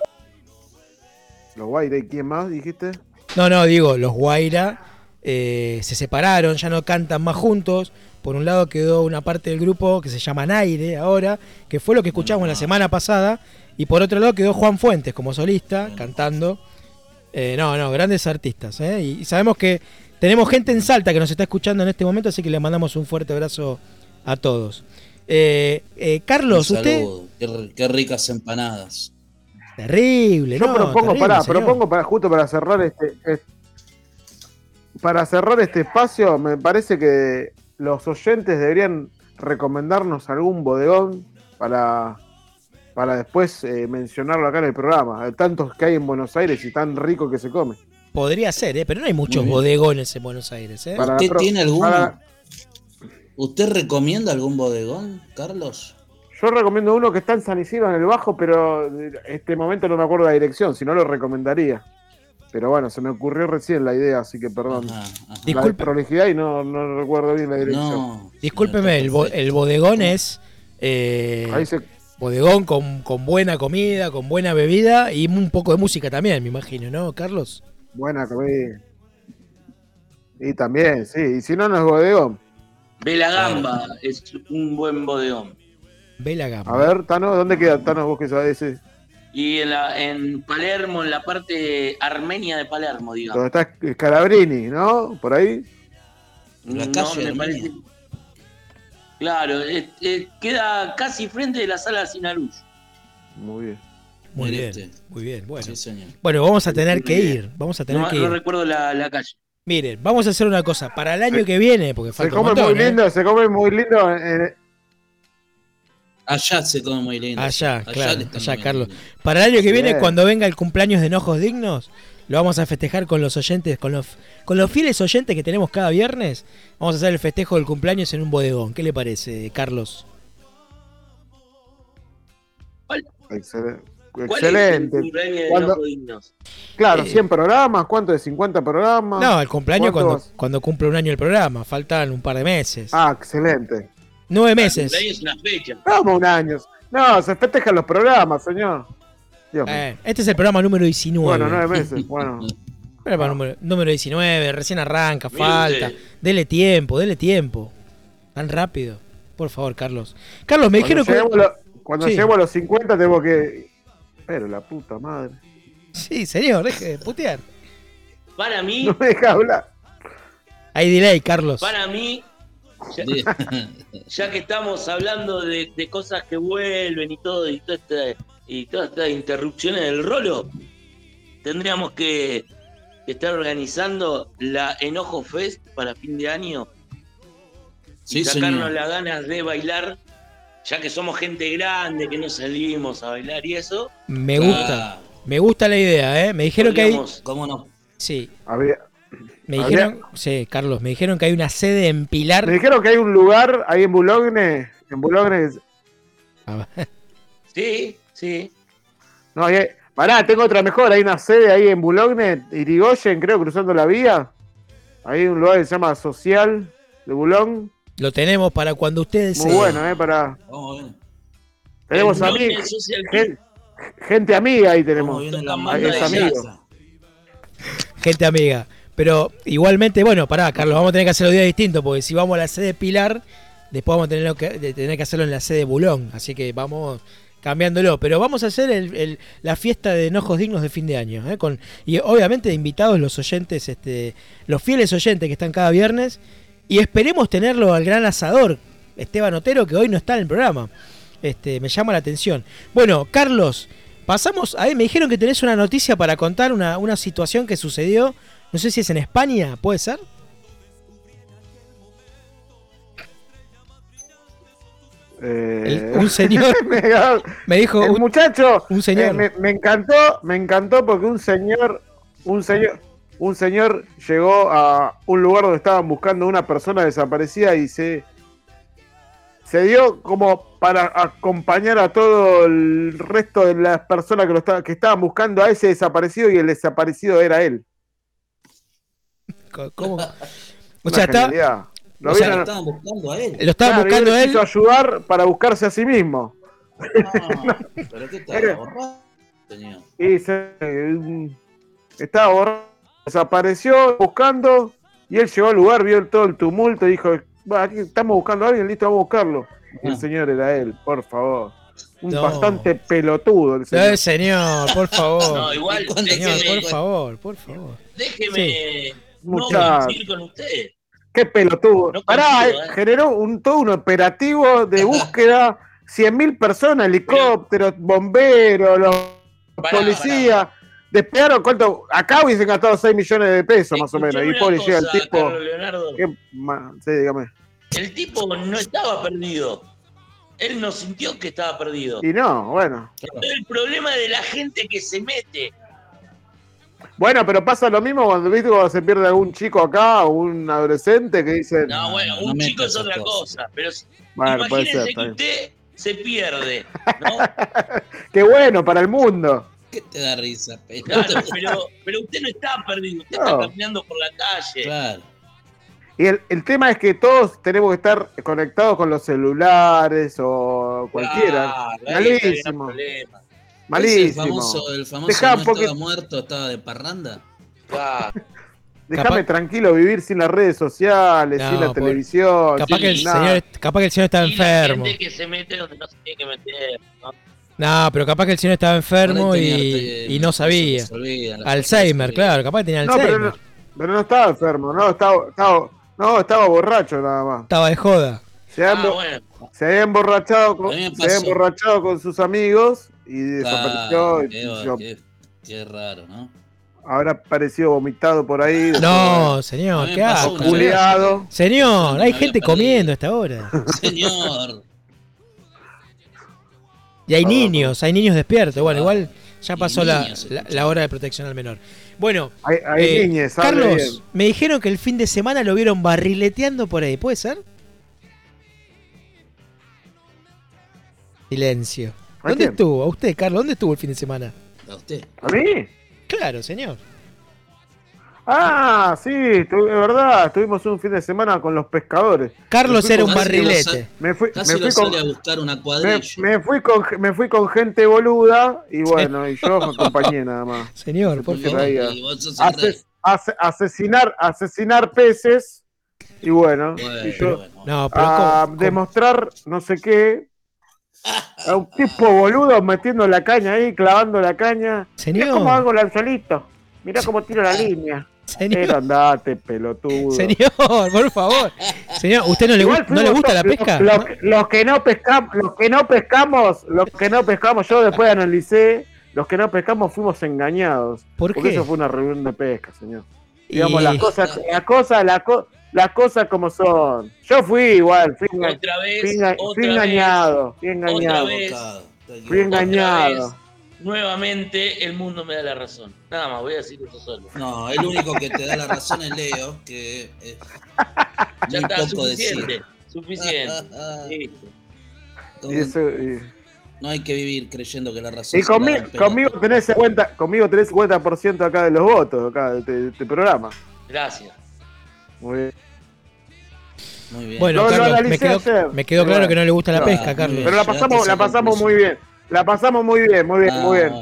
Los Guaira, ¿y quién más dijiste? no, no, digo, los Guaira eh, se separaron, ya no cantan más juntos. Por un lado quedó una parte del grupo que se llama Naire ahora, que fue lo que escuchamos la semana pasada. Y por otro lado quedó Juan Fuentes como solista, cantando. Eh, no, no, grandes artistas. ¿eh? Y, sabemos que tenemos gente en Salta que nos está escuchando en este momento, así que le mandamos un fuerte abrazo a todos. Eh, eh, Carlos, Un usted. saludo. Qué, ricas empanadas. Terrible, Yo ¿no? propongo, terrible, pará, señor. propongo para justo para cerrar este, es- para cerrar este espacio, me parece que los oyentes deberían recomendarnos algún bodegón para, para después eh, mencionarlo acá en el programa. Tantos que hay en Buenos Aires y tan rico que se come. Podría ser, ¿eh? pero no hay muchos bodegones en Buenos Aires. ¿eh? ¿Usted pro- tiene alguno? para- ¿Usted recomienda algún bodegón, Carlos? Yo recomiendo uno que está en San Isidro, en el Bajo, pero en este momento no me acuerdo la dirección, si no lo recomendaría. Pero bueno, se me ocurrió recién la idea, así que perdón. Ajá, ajá. La Disculpe. prolijidad y no, no recuerdo bien la dirección. No. Discúlpeme, el, bo- el bodegón es eh, Ahí se, bodegón con, con buena comida, con buena bebida y un poco de música también, me imagino, ¿no, Carlos? Buena comida. Y también, sí. Y si no, no es bodegón. Gamba, es un buen bodegón. Ve la gama. A ver, Tano, ¿dónde queda Tano? Vos que sabés ese. Y en, la, en Palermo, en la parte armenia de Palermo, digamos. Donde está Scalabrini, ¿no? Por ahí. La No, calle me parece- Claro, es- es- queda casi frente de la sala Sinaruz. Muy bien. Muy en bien, este. muy bien. Bueno. Sí, señor. bueno, vamos a tener que ir. Vamos a tener No, que no ir. recuerdo la, la calle. Miren, vamos a hacer una cosa. Para el año Se- que viene, porque Se falta un come montón, muy ¿eh? lindo, se come muy lindo. Allá se come muy lindo. Allá, claro, le están allá, Carlos. lindo. Para el año que viene, Bien. cuando venga el cumpleaños de Enojos Dignos, lo vamos a festejar con los oyentes, con los, con los fieles oyentes que tenemos cada viernes. Vamos a hacer el festejo del cumpleaños en un bodegón. ¿Qué le parece, Carlos? ¿Cuál Excelente. es el cumpleaños de Cuando- Loco Dignos? Claro, Eh, 100 programas. ¿Cuánto de 50 programas? No, el cumpleaños ¿Cuánto cuando, vas? cuando cumple un año el programa. Faltan un par de meses. Ah, excelente. Nueve El meses. cumpleaños es una fecha. Vamos un año. No, se festejan los programas, señor. Dios mío. Eh, este es el programa número 19. bueno, nueve meses. Bueno, Programa número, número 19, recién arranca, falta. Dele tiempo, dele tiempo. Tan rápido. Por favor, Carlos. Carlos, me cuando dijeron que. lo- cuando Sí. lleguemos a los 50 tengo que... Pero la puta madre. Sí, señor, deje de putear. Para mí, No me deja hablar. Hay delay, Carlos. para mí, ya, que estamos hablando de, de cosas que vuelven y todo, y, toda esta- y todas estas interrupciones del rolo, tendríamos que estar organizando la Enojo Fest para fin de año y Sí, sacarnos señor. las ganas de bailar, ya que somos gente grande, que no salimos a bailar y eso. Me Ah, gusta. Me gusta la idea, ¿eh? Me dijeron que hay. ¿Cómo no? Sí, Había- me Habría- dijeron. Sí, Carlos, me dijeron que hay una sede en Pilar. Me dijeron que hay un lugar ahí en Boulogne, en Boulogne, Ah, Sí, sí. no, hay, pará, tengo otra mejor, hay una sede ahí en Boulogne, Irigoyen, creo, cruzando la vía. Hay un lugar que se llama Social de Boulogne, Lo tenemos para cuando ustedes muy se. bueno, eh, para... ¿Cómo viene? Tenemos amigos, gente, gente amiga ahí ¿Cómo tenemos. Ahí es amigo. Gente amiga. Pero igualmente, bueno, pará, Carlos, vamos a tener que hacerlo días distintos, porque si vamos a la sede Pilar, después vamos a tener que, tener que hacerlo en la sede Bulón. Así que vamos cambiándolo. Pero vamos a hacer el- la fiesta de enojos dignos de fin de año. ¿eh? Con, y obviamente invitados los oyentes, este, los fieles oyentes que están cada viernes. Y esperemos tenerlo al gran asador, Esteban Otero, que hoy no está en el programa. Este, me llama la atención. Bueno, Carlos, pasamos. Ahí me dijeron que tenés una noticia para contar, una, una situación que sucedió. No sé si es en España, ¿puede ser? Eh, El- un señor me- dijo. el un- muchacho un señor. eh, me, me encantó, me encantó porque un señor, un señor, un señor llegó a un lugar donde estaban buscando una persona desaparecida y se se dio como para acompañar a todo el resto de las personas que lo que estaban buscando a ese desaparecido y el desaparecido era él. ¿Cómo? O sea, está. Lo o sea, Lo estaban buscando a él. lo estaba claro, y buscando él él. quiso ayudar para buscarse a sí mismo. Ah, ¿Pero qué estaba borrado, señor? Y se, estaba borracho, desapareció buscando y él llegó al lugar, vio todo el tumulto y dijo, "Va, aquí estamos buscando a alguien, listo, vamos a buscarlo. Y el Ah. señor era él, por favor. Un No. bastante pelotudo el señor. Eh, señor, por favor. No, igual, ¿Cuándo Señor, déjeme, por favor, por favor. déjeme no Muchacho. coincidir con usted. Qué pelotudo. No Pará, consigo, eh, eh. generó un, todo un operativo de búsqueda, 100.000 personas, helicópteros, bomberos, los Pará, policías. Despegaron cuánto, acá hubiesen gastado 6 millones de pesos más o menos. Y pobre llega el tipo. Qué sí, dígame. El tipo no estaba perdido. Él no sintió que estaba perdido. Y no, bueno. El problema de la gente que se mete. Bueno, pero pasa lo mismo cuando viste cuando se pierde algún chico acá o un adolescente que dice, No, bueno, no un chico es otra cosa. Pero bueno, imagínense ser. que usted se pierde, ¿no? Qué bueno para el mundo. ¿Qué te da risa? Pero- Claro, pero, pero usted no está perdido, usted No. está caminando por la calle. Claro. Y el, el tema es que todos tenemos que estar conectados con los celulares o cualquiera. Claro, ahí está el gran Malísimo. problema. Malísimo. El famoso, el famoso Dejá no estaba muerto, estaba de parranda. Claro. Déjame Capaz- tranquilo vivir sin las redes sociales, No, sin la televisión. Capaz sin que, el nada. señor, capaz que el señor estaba Y la enfermo. gente que se mete donde no se tiene que meter. ¿no? No, pero capaz que el señor estaba enfermo y, y no sabía. Alzheimer, claro, capaz que tenía No, pero Alzheimer. no, pero no estaba enfermo, no, estaba, estaba, no, estaba borracho nada más. Estaba de joda. Se había, Ah, embo- bueno. se había emborrachado con, se había emborrachado con sus amigos y desapareció. Ah, y qué, yo- qué- qué raro, ¿no? habrá aparecido vomitado por ahí. No, señor, qué. Culeado. Señor, Me hay gente perdido. comiendo a esta hora. Señor. Y hay niños, hay niños despiertos. Bueno, igual ya Y pasó la, hora de protección al menor. Bueno, Hay, hay eh, Carlos, bien. me dijeron que el fin de semana lo vieron barrileteando por ahí, ¿puede ser? Silencio. ¿A ¿Dónde quién? estuvo? ¿A usted, Carlos? ¿Dónde estuvo el fin de semana? ¿A usted? ¿A mí? Claro, señor. Ah, sí, es verdad, estuvimos un fin de semana con los pescadores. Carlos era un barrilete. Me fui, Casi me lo fui con, sale a buscar una me, cuadrilla. me fui con, me fui con gente boluda y bueno, y yo me acompañé nada más. Señor, por favor. Ases- ase- asesinar, asesinar peces y bueno, Bueno, y yo bueno. No, pero a ¿cómo- demostrar no sé qué. A un tipo boludo metiendo la caña ahí, clavando la caña. Mirá cómo Señor, hago el anzuelito. Mirá cómo tiro la línea. Pero señor, andate, pelotudo. señor, por favor. Señor, ¿usted no le, Igual gu- no le gusta la pesca? Los, ¿No? los- que no pescamos, los que no pescamos, los que no pescamos, yo después analicé, los que no pescamos fuimos engañados. ¿Por Porque qué? eso fue una reunión de pesca, señor. Y- Digamos, las cosas, las cosas, las co- las cosas como son. Yo fui igual, fui, enga- Otra vez, fui enga- engañado, fui engañado, vez. Fui engañado. nuevamente el mundo me da la razón. Nada más, voy a decir eso solo. No, el único que te da la razón es Leo, que es Ya muy está, poco suficiente. decir. Suficiente. Listo. Y, eso- y- No hay que vivir creyendo que la razón y se la conmigo tenés 50, conmigo tenés 50% acá de los votos acá de este, de este programa. Gracias. Muy bien. Muy bien. Bueno, No, lo Carlos, me quedó, me claro bueno. que no le gusta la No, pesca, Carlos. bien. Pero la pasamos, la pasamos muy bien. La pasamos muy bien, muy bien, Ah, muy bien.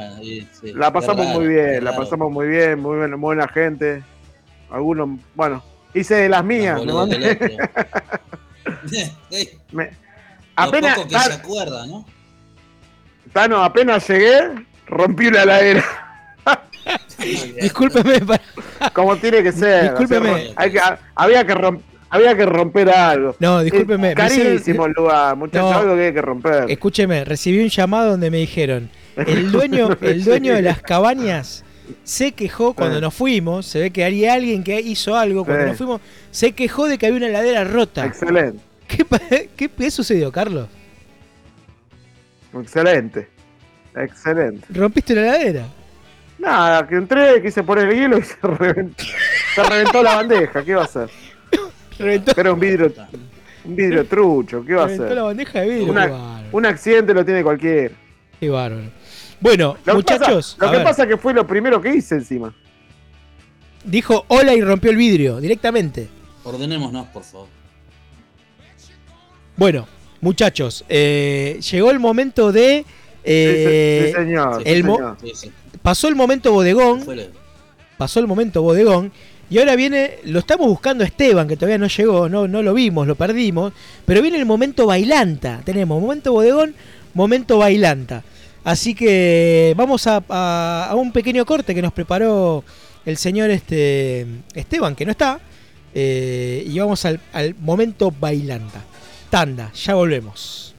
sí, La pasamos raro, muy bien, la pasamos muy bien, muy buena, muy buena gente. Algunos, bueno, hice de las mías. Me me- lo apenas, poco que Tan- se acuerda, ¿no? Tano, apenas llegué, rompí una heladera. Discúlpeme, para- Como tiene que ser. Discúlpeme. o sea, hay que- había, que romp- había que romper algo. No, discúlpeme. Es carísimo el lugar, muchachos, No. algo que hay que romper. Escúcheme, recibí un llamado donde me dijeron, el dueño, el dueño de las cabañas se quejó cuando Sí. nos fuimos, se ve que había alguien que hizo algo cuando Sí. nos fuimos, se quejó de que había una heladera rota. Excelente, ¿Qué, qué, qué sucedió, Carlos? excelente. Excelente. ¿Rompiste la heladera? Nada, que entré, quise poner el hielo y se reventó, se reventó la bandeja. ¿Qué va a hacer? Reventó, Era un vidrio, un vidrio trucho. ¿Qué va a reventó la hacer? bandeja de vidrio. Una-. Un accidente lo tiene cualquiera. Qué bárbaro. Bueno, Lo que muchachos, pasa, lo que ver, pasa que fue lo primero que hice encima. dijo hola y rompió el vidrio directamente. Ordenémonos, por favor. Bueno, muchachos, eh, llegó el momento de... Sí, eh, sí, señor. el sí, mo- señor. Sí, sí. Pasó el momento bodegón, pasó el momento bodegón y ahora viene, lo estamos buscando Esteban, que todavía no llegó, no, no lo vimos, lo perdimos, pero viene el momento bailanta. Tenemos momento bodegón, momento bailanta. Así que vamos a, a- a un pequeño corte que nos preparó el señor este, Esteban, que no está, eh, y vamos al, al momento bailanta. Tanda, ya volvemos.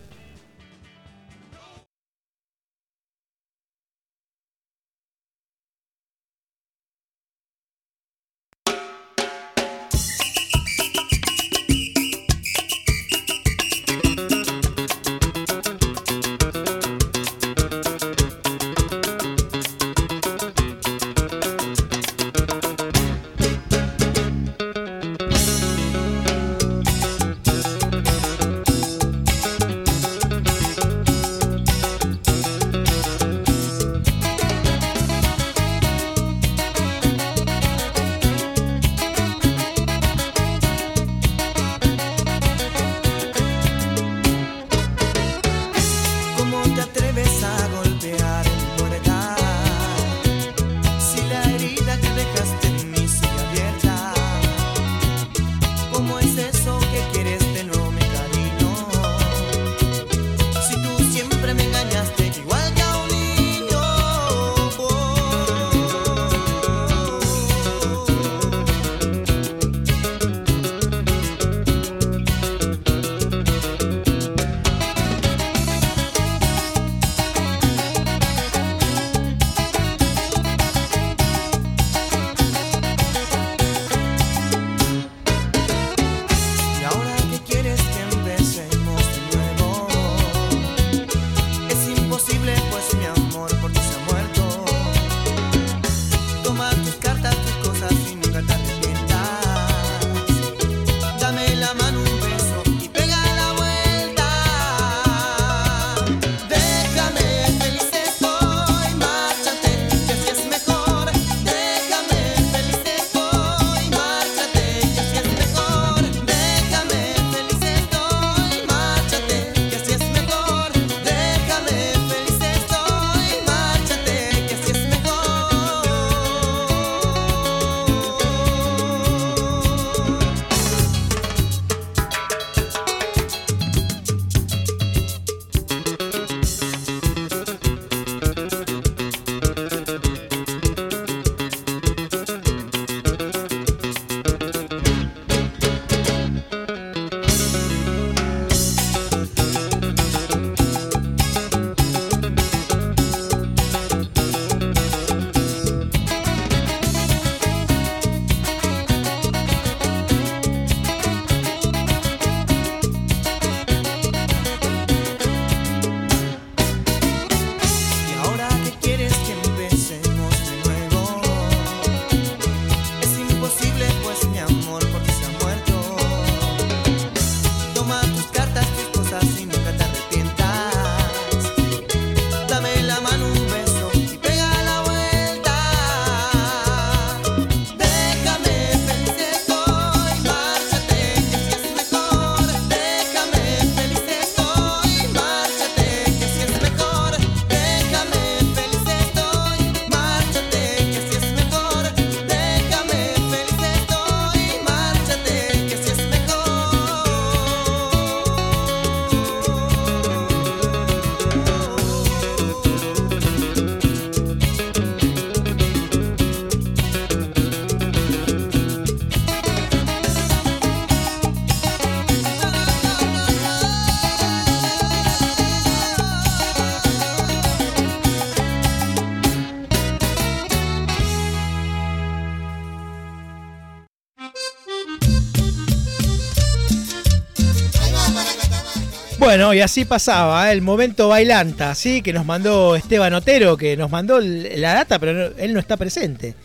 Bueno, y así pasaba, ¿eh? el momento bailanta, ¿sí? Que nos mandó Esteban Otero, que nos mandó la data, pero no- él no está presente.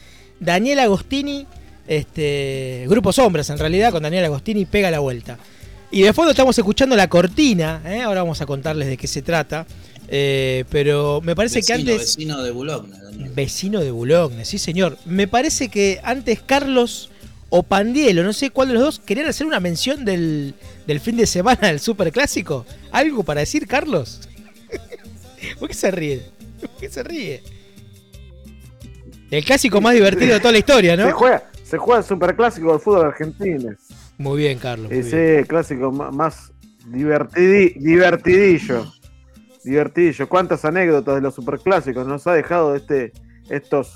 Daniel Agostini, este, Grupo Sombras en realidad, con Daniel Agostini, pega la vuelta. Y de fondo estamos escuchando la cortina, ¿eh? ahora vamos a contarles de qué se trata. Eh, pero me parece vecino, que antes... Vecino de Boulogne, Daniel. Vecino de Boulogne, sí señor. Me parece que antes Carlos o Pandielo, no sé cuál de los dos, querían hacer una mención del, del fin de semana del Super Clásico. ¿Algo para decir, Carlos? ¿Por qué se ríe? ¿Por qué se ríe? El clásico más divertido de toda la historia, Se ¿no? juega, se juega el superclásico del fútbol argentino. Muy bien, Carlos. muy bien. Ese clásico más divertidi- divertidillo. Divertidillo. ¿Cuántas anécdotas de los superclásicos nos ha dejado este estos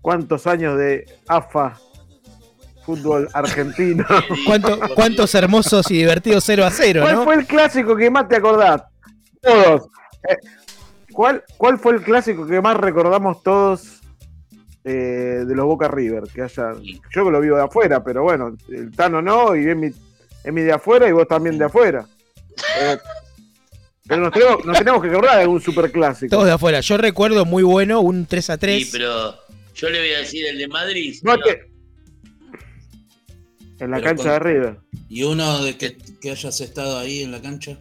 cuántos años de AFA fútbol argentino? ¿Cuánto- ¿Cuántos hermosos y divertidos 0 a 0, ¿Cuál no? fue el clásico que más te acordás? Todos. Eh, ¿cuál, ¿Cuál fue el clásico que más recordamos todos eh, de los Boca River? Que haya, yo que lo vivo de afuera, pero bueno, el Tano no, y es mi, es mi de afuera y vos también de afuera. Eh, pero nos tenemos, nos tenemos que acordar de algún superclásico. Todos de afuera. Yo recuerdo muy bueno un 3 a 3. Sí, pero yo le voy a decir el de Madrid. No te- En la Pero cancha de River. ¿Y uno de que, que hayas estado ahí en la cancha?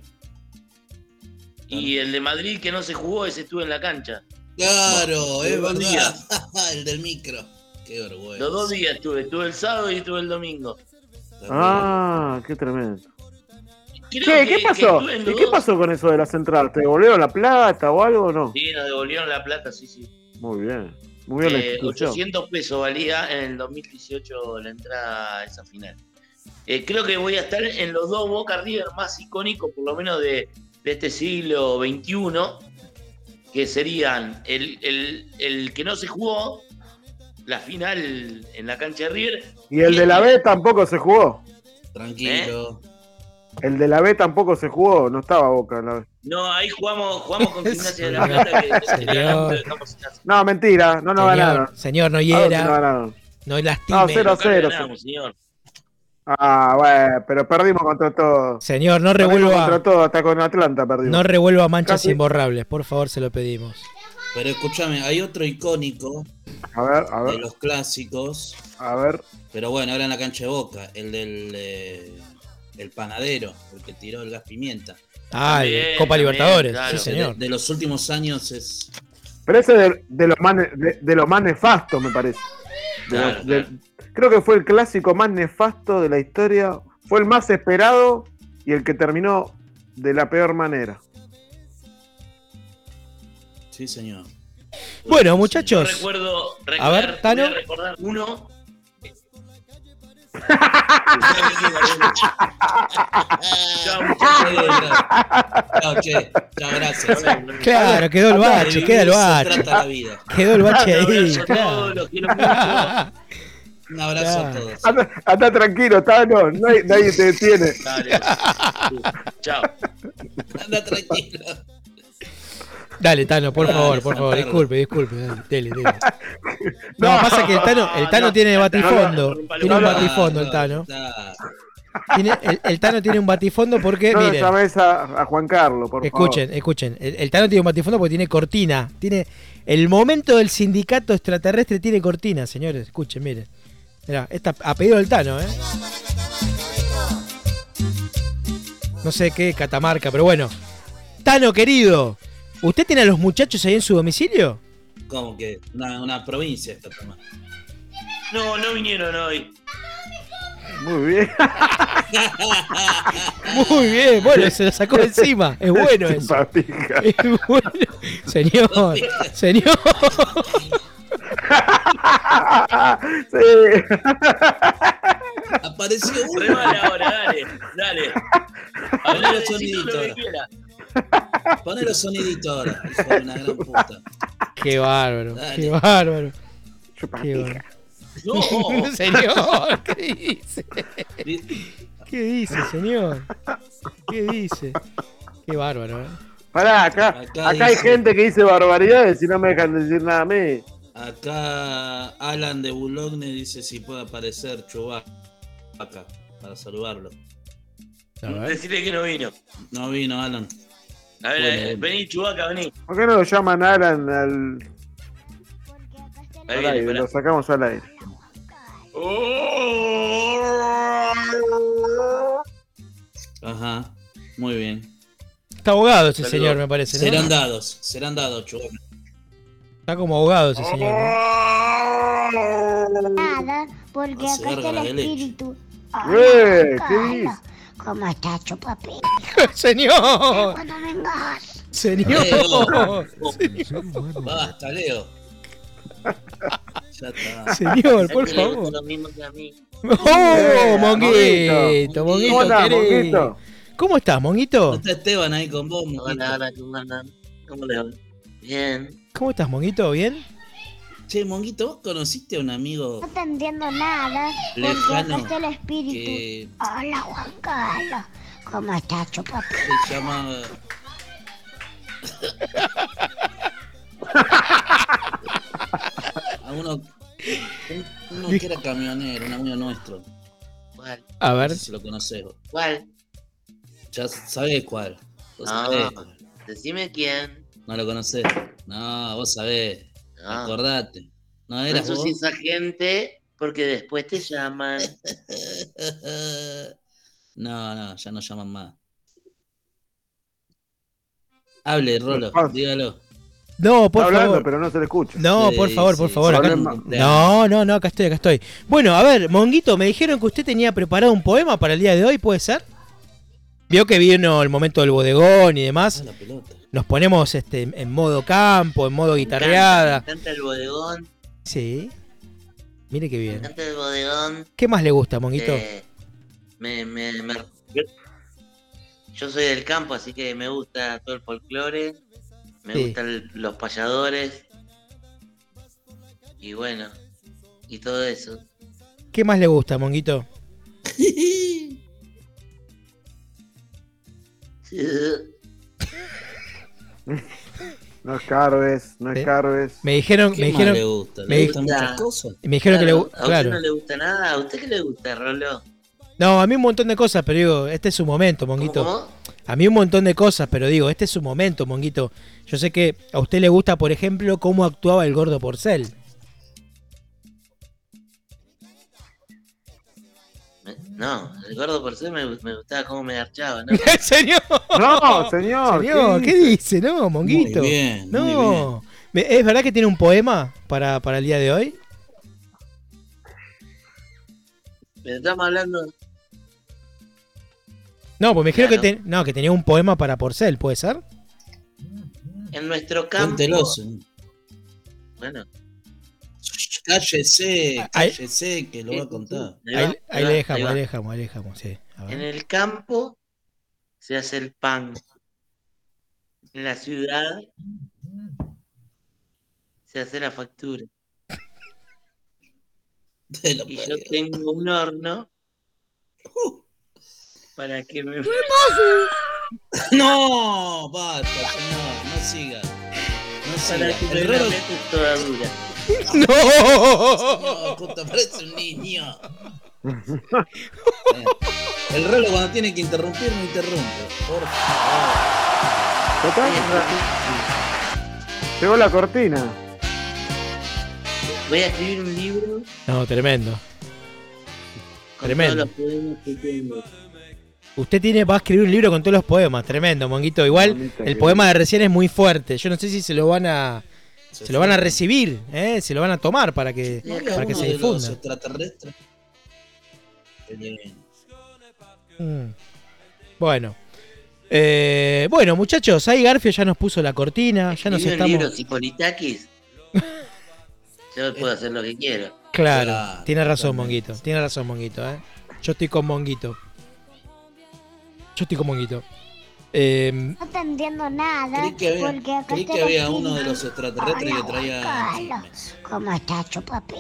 Y el de Madrid que no se jugó, ese estuvo en la cancha. Claro, Los es verdad. el del micro. Qué vergüenza. Los dos días estuve, estuve el sábado y estuve el domingo. Ah, qué tremendo. Creo ¿Qué, que- ¿qué pasó? ¿Y qué dos. pasó con eso de la central? ¿Te devolvieron la plata o algo o no? Sí, nos devolvieron la plata, sí, sí. Muy bien. Muy Eh, institución. 800 pesos valía en el 2018 la entrada a esa final. Eh, creo que voy a estar en los dos Boca River más icónicos, por lo menos de, de este siglo XXI, que serían el, el- el que no se jugó, la final en la cancha de River. Y el de la B tampoco se jugó. Tranquilo. El de la B tampoco se jugó, no estaba Boca en la B. No, ahí jugamos, jugamos con Gimnasia de la Plata, que que. No, mentira, no nos ganaron. Señor, no ¿A dónde nos hiera. ganaron? No lastime. No, cero a Nunca cero. ganamos, señor. Ah, bueno, pero perdimos contra todo. Señor, no Perdimos revuelva, contra todo, hasta con Atlanta perdimos. no revuelva manchas Casi. imborrables, por favor, se lo pedimos. Pero escúchame, hay otro icónico A ver, a de ver, los clásicos. a ver. Pero bueno, ahora en la cancha de Boca. El del eh, el panadero, el que tiró el gas pimienta. Ah, el También, Copa también, Libertadores, claro. sí, señor. De, de los últimos años es. Pero ese de, de los más de, de los más nefastos, me parece. De Claro, los- de- claro. creo que fue el clásico más nefasto de la historia. Fue el más esperado y el que terminó de la peor manera. Sí, señor. Bueno, Yo muchachos, recuerdo, A ver, Tano. recordar uno. Chao, muchachos. Chao, che. Chao, gracias. claro, quedó el bache, queda el bache. trata la vida. Quedó el bache ahí. Un abrazo a todos. Anda, anda tranquilo, Tano, nadie, nadie te detiene. Dale. Chao. Anda tranquilo. Dale, Tano, por Dale, favor, por favor, disculpe, disculpe. dale, Dele, dele. No, pasa que el Tano, el Tano No, tiene batifondo. Tiene un batifondo el Tano. Tiene, el, el Tano tiene un batifondo porque, No miren, llames a, a Juan Carlos, por escuchen, escuchen. El, el Tano tiene un batifondo porque tiene cortina. Tiene el momento del sindicato extraterrestre tiene cortina, señores. Escuchen, miren. Mirá, esta a pedido del Tano, ¿eh? No sé qué Catamarca, pero bueno. Tano, querido, ¿usted tiene a los muchachos ahí en su domicilio? Como que una, una provincia esta toma. No, no vinieron hoy. Muy bien. Muy bien, bueno, se lo sacó encima. Es bueno eso. Es bueno. Señor, señor. sí. Apareció uno. Remale ahora, dale. Dale. Dale, los soniditos. Poné los soniditos ahora. hijo de una gran puta. Qué bárbaro, Dale. qué bárbaro. Qué bárbaro. No. Señor, ¿qué dice? ¿Qué dice, señor? ¿Qué dice? Qué bárbaro, ¿eh? Pará, acá, Acá acá, hay dice- gente que dice barbaridades y no me dejan decir nada a mí. Acá Alan de Boulogne dice si puede aparecer Chewbacca para saludarlo. Decirle que no vino. No vino, Alan. A ver, Bueno, eh, bueno. vení, Chubaca, vení. ¿Por qué no lo llaman Alan al, Ahí al viene, aire? Lo sacamos al aire. Ajá. Muy bien. Está abogado ese Saludos. señor, me parece, ¿no? Serán dados, serán dados, Chubaca. Está como abogado ese señor, ¿no? Nada, porque acá está el espíritu. ¡Eh! ¿Qué dices? ¿Cómo estás, chupapi? ¡Señor! Cuando vengas. ¡Señor! Basta, Leo. Ya está. Señor, por le gusta favor. Lo mismo que a mí. ¡Oh, Monguito! ¿Cómo Monguito, andás, querido. Monguito? ¿Cómo estás, ¿No Monguito? está Esteban ahí con vos, Monguito? Hola, hola, ¿cómo andan? ¿Cómo le va? Bien. ¿Cómo estás, Monguito? ¿Bien? Che, Monguito, ¿vos conociste a un amigo No te entiendo nada, lejano está el espíritu. que Hola, Juan Carlos. ¿Cómo estás, chupapi? se llama... a uno, un- uno que era camionero, un amigo nuestro. ¿Cuál? A No ver. sé si lo conocés. vos. ¿Cuál? Ya sabés cuál. Vos Ah. sabés cuál. Decime quién. No lo conocés. No, vos sabés. Ah. Acordate. No No eras sos vos. esa gente porque después te llaman. No, no, ya no llaman más. Hable, Rolo, dígalo. No, Está por hablando, favor. pero no se le escucha. No, Sí, por favor, por favor. acá-. No, no, no, acá estoy, acá estoy. Bueno, a ver, Monguito, me dijeron que usted tenía preparado un poema para el día de hoy, ¿puede ser? Vio que vino el momento del bodegón y Ah, demás. pelota. Nos ponemos este, en modo campo, en modo Me guitarreada. Me encanta el bodegón. Sí. Mire qué Me bien. encanta el bodegón. ¿Qué más le gusta, Monguito? Eh, me, me, me- Yo soy del campo, así que me gusta todo el folclore. Me Sí. gustan los payadores. Y bueno, y todo eso. ¿Qué más le gusta, Monguito? No escarbes, no Sí. escarbes. Me dijeron, ¿Qué me dijeron, le gusta? ¿Le me gustan muchas cosas? me dijeron que le Claro. ¿A usted no le gusta nada? ¿A usted qué le gusta, Rolo? No, a mí un montón de cosas, pero digo, este es su momento, Monguito. ¿Cómo? A mí un montón de cosas, pero digo, este es su momento, Monguito. Yo sé que a usted le gusta, por ejemplo, cómo actuaba el gordo Porcel. No, el gordo por ser me, me gustaba cómo me garchaba, ¿no? señor, No, señor. señor, ¿qué dice? dice? No, Monguito. Muy bien, muy no. Me- ¿Es verdad que tiene un poema para, para el día de hoy? Pero estamos hablando. No, pues me dijeron Claro. que, ten- no, que tenía un poema para Porcel, ¿puede ser? En nuestro campo. Bueno, Cállese, Ahí- cállese, que lo va a contar. ahí Ahí, le dejamos, ahí le dejamos, ahí le dejamos, sí. A ver. En el campo se hace el pan. En la ciudad se hace la factura. Y yo tengo un horno para que me. No, basta, señor, no siga. No Para siga. que El toda dura. ¡No! puta, parece un niño. Eh, El Rolo cuando tiene que interrumpir, no interrumpe. Por favor. Total, Llegó la cortina. Voy a escribir un libro No, tremendo. con Tremendo. todos los poemas que tengo. Usted tiene, va a escribir un libro con todos los poemas, tremendo, Monguito. Igual el poema de recién es muy fuerte. Yo no sé si se lo van a, se lo van a recibir, ¿eh? se lo van a tomar para que, ¿No para que se difunda. extraterrestres? Mm. Bueno. Eh, bueno, muchachos, ahí Garfio ya nos puso la cortina, ya nos un libro estamos. Cipolitakis. Yo puedo hacer lo que quiero. Claro, tiene razón. Monguito. Tiene razón, Monguito, ¿eh? Yo estoy con Monguito. Yo estoy con Monguito. Eh, No te entiendo nada, Creí que había, porque acá creí que había uno de los extraterrestres que traía chismes. ¿Cómo estás, chupapi?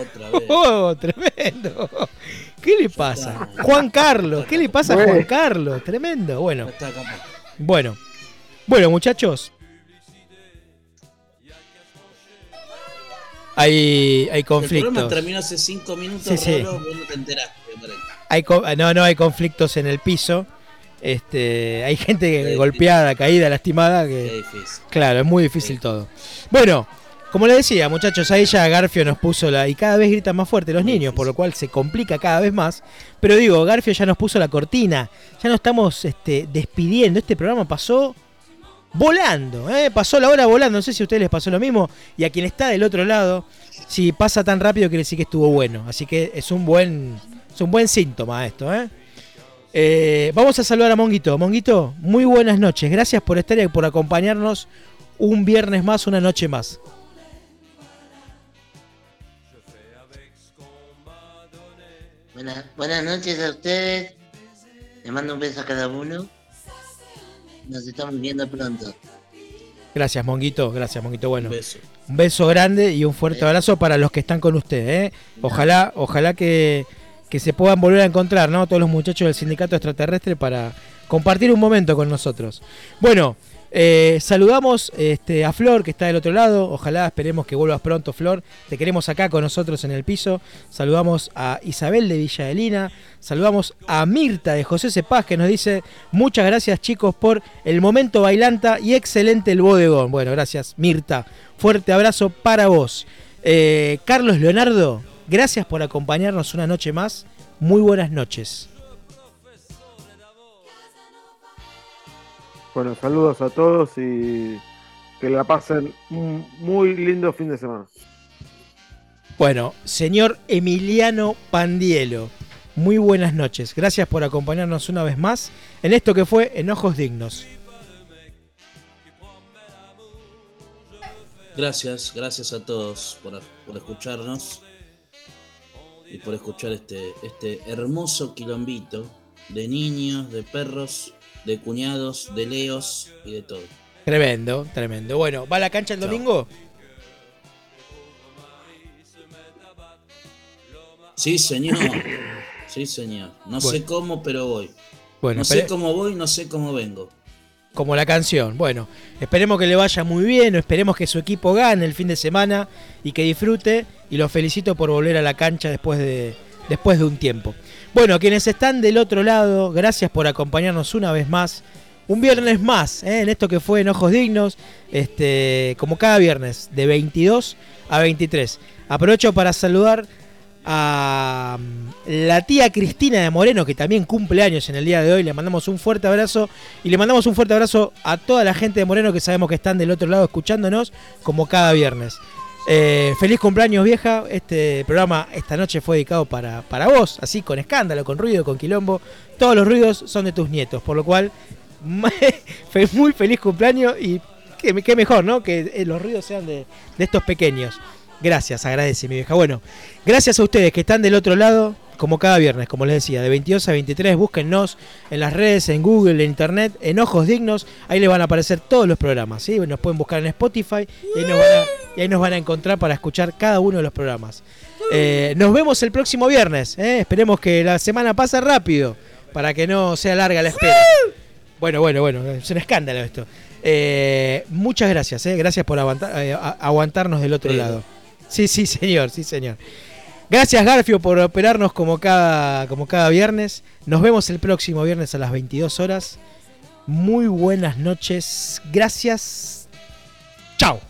Otra vez. ¡Oh, tremendo! ¿Qué le pasa? Juan Carlos, ¿qué le pasa a. Juan Carlos? Tremendo. Bueno, bueno. Bueno, muchachos. Hay, hay El programa conflictos. terminó hace cinco minutos, Sí, sí. Vos no te enteraste. Hay, no, no hay conflictos en el piso. Este, hay gente golpeada, caída, lastimada. Que, difícil. claro, es muy difícil todo. Bueno, como les decía, muchachos, ahí ya Garfio nos puso la. Y cada vez gritan más fuerte los niños, por lo cual se complica cada vez más. Pero digo, Garfio ya nos puso la cortina. Ya nos estamos este, despidiendo. Este programa pasó volando, ¿eh? pasó la hora volando. No sé si a ustedes les pasó lo mismo. Y a quien está del otro lado, si pasa tan rápido, quiere decir que estuvo bueno. Así que es un buen, es un buen síntoma esto. ¿eh? Eh, vamos a saludar a Monguito. Monguito, muy buenas noches. Gracias por estar y por acompañarnos un viernes más, una noche más. Buenas, buenas noches a ustedes. Les mando un beso a cada uno. Nos estamos viendo pronto. Gracias, Monguito. Gracias, Monguito. Bueno, Un beso. un beso grande y un fuerte abrazo para los que están con usted. ¿eh? Ojalá, ojalá que, que se puedan volver a encontrar, ¿no? Todos los muchachos del sindicato extraterrestre para compartir un momento con nosotros. Bueno, eh, saludamos este, a Flor, que está del otro lado. Ojalá esperemos que vuelvas pronto, Flor. Te queremos acá con nosotros en el piso. Saludamos a Isabel de Villa Elina. Saludamos a Mirta de José Cepaz, que nos dice: Muchas gracias, chicos, por el momento bailanta y excelente el bodegón. Bueno, gracias, Mirta. Fuerte abrazo para vos. Eh, Carlos Leonardo, gracias por acompañarnos una noche más. Muy buenas noches. Bueno, saludos a todos y que la pasen un muy lindo fin de semana. Bueno, señor Emiliano Pandielo, muy buenas noches. Gracias por acompañarnos una vez más en esto que fue Enojos Dignos. Gracias, gracias a todos por, por escucharnos y por escuchar este, este hermoso quilombito de niños, de perros, de cuñados, de leos y de todo. Tremendo, tremendo. Bueno, ¿va a la cancha el Chao. domingo? Sí, señor. Sí, señor. No sé cómo, pero voy. Bueno, No sé cómo voy, no sé cómo vengo. Como la canción. Bueno, esperemos que le vaya muy bien, esperemos que su equipo gane el fin de semana y que disfrute. Y los felicito por volver a la cancha después de, después de un tiempo. Bueno, quienes están del otro lado, gracias por acompañarnos una vez más. Un viernes más, ¿eh? en esto que fue Enojos Dignos, este, como cada viernes, de 22 a 23. Aprovecho para saludar a mm, la tía Cristina de Moreno, que también cumple años en el día de hoy. Le mandamos un fuerte abrazo y le mandamos un fuerte abrazo a toda la gente de Moreno que sabemos que están del otro lado escuchándonos como cada viernes. Eh, feliz cumpleaños vieja, este programa esta noche fue dedicado para, para vos, así con escándalo, con ruido, con quilombo. Todos los ruidos son de tus nietos, por lo cual muy feliz cumpleaños y qué, qué mejor, ¿no? Que eh, los ruidos sean de, de estos pequeños. Gracias, agradece mi vieja. Bueno, gracias a ustedes que están del otro lado, como cada viernes, como les decía, de 22 a 23, búsquennos en las redes, en Google, en Internet, en Ojos Dignos, ahí les van a aparecer todos los programas, ¿sí? Nos pueden buscar en Spotify y ahí nos van a, y ahí nos van a encontrar para escuchar cada uno de los programas. Eh, nos vemos el próximo viernes, ¿eh? esperemos que la semana pase rápido, para que no sea larga la espera. Bueno, bueno, bueno, es un escándalo esto. Eh, muchas gracias, ¿eh? gracias por aguantar- eh, aguantarnos del otro lado. Sí, sí, señor, sí, señor. Gracias, Garfio, por operarnos como cada, como cada viernes. Nos vemos el próximo viernes a las 22 horas. Muy buenas noches. Gracias. Chao.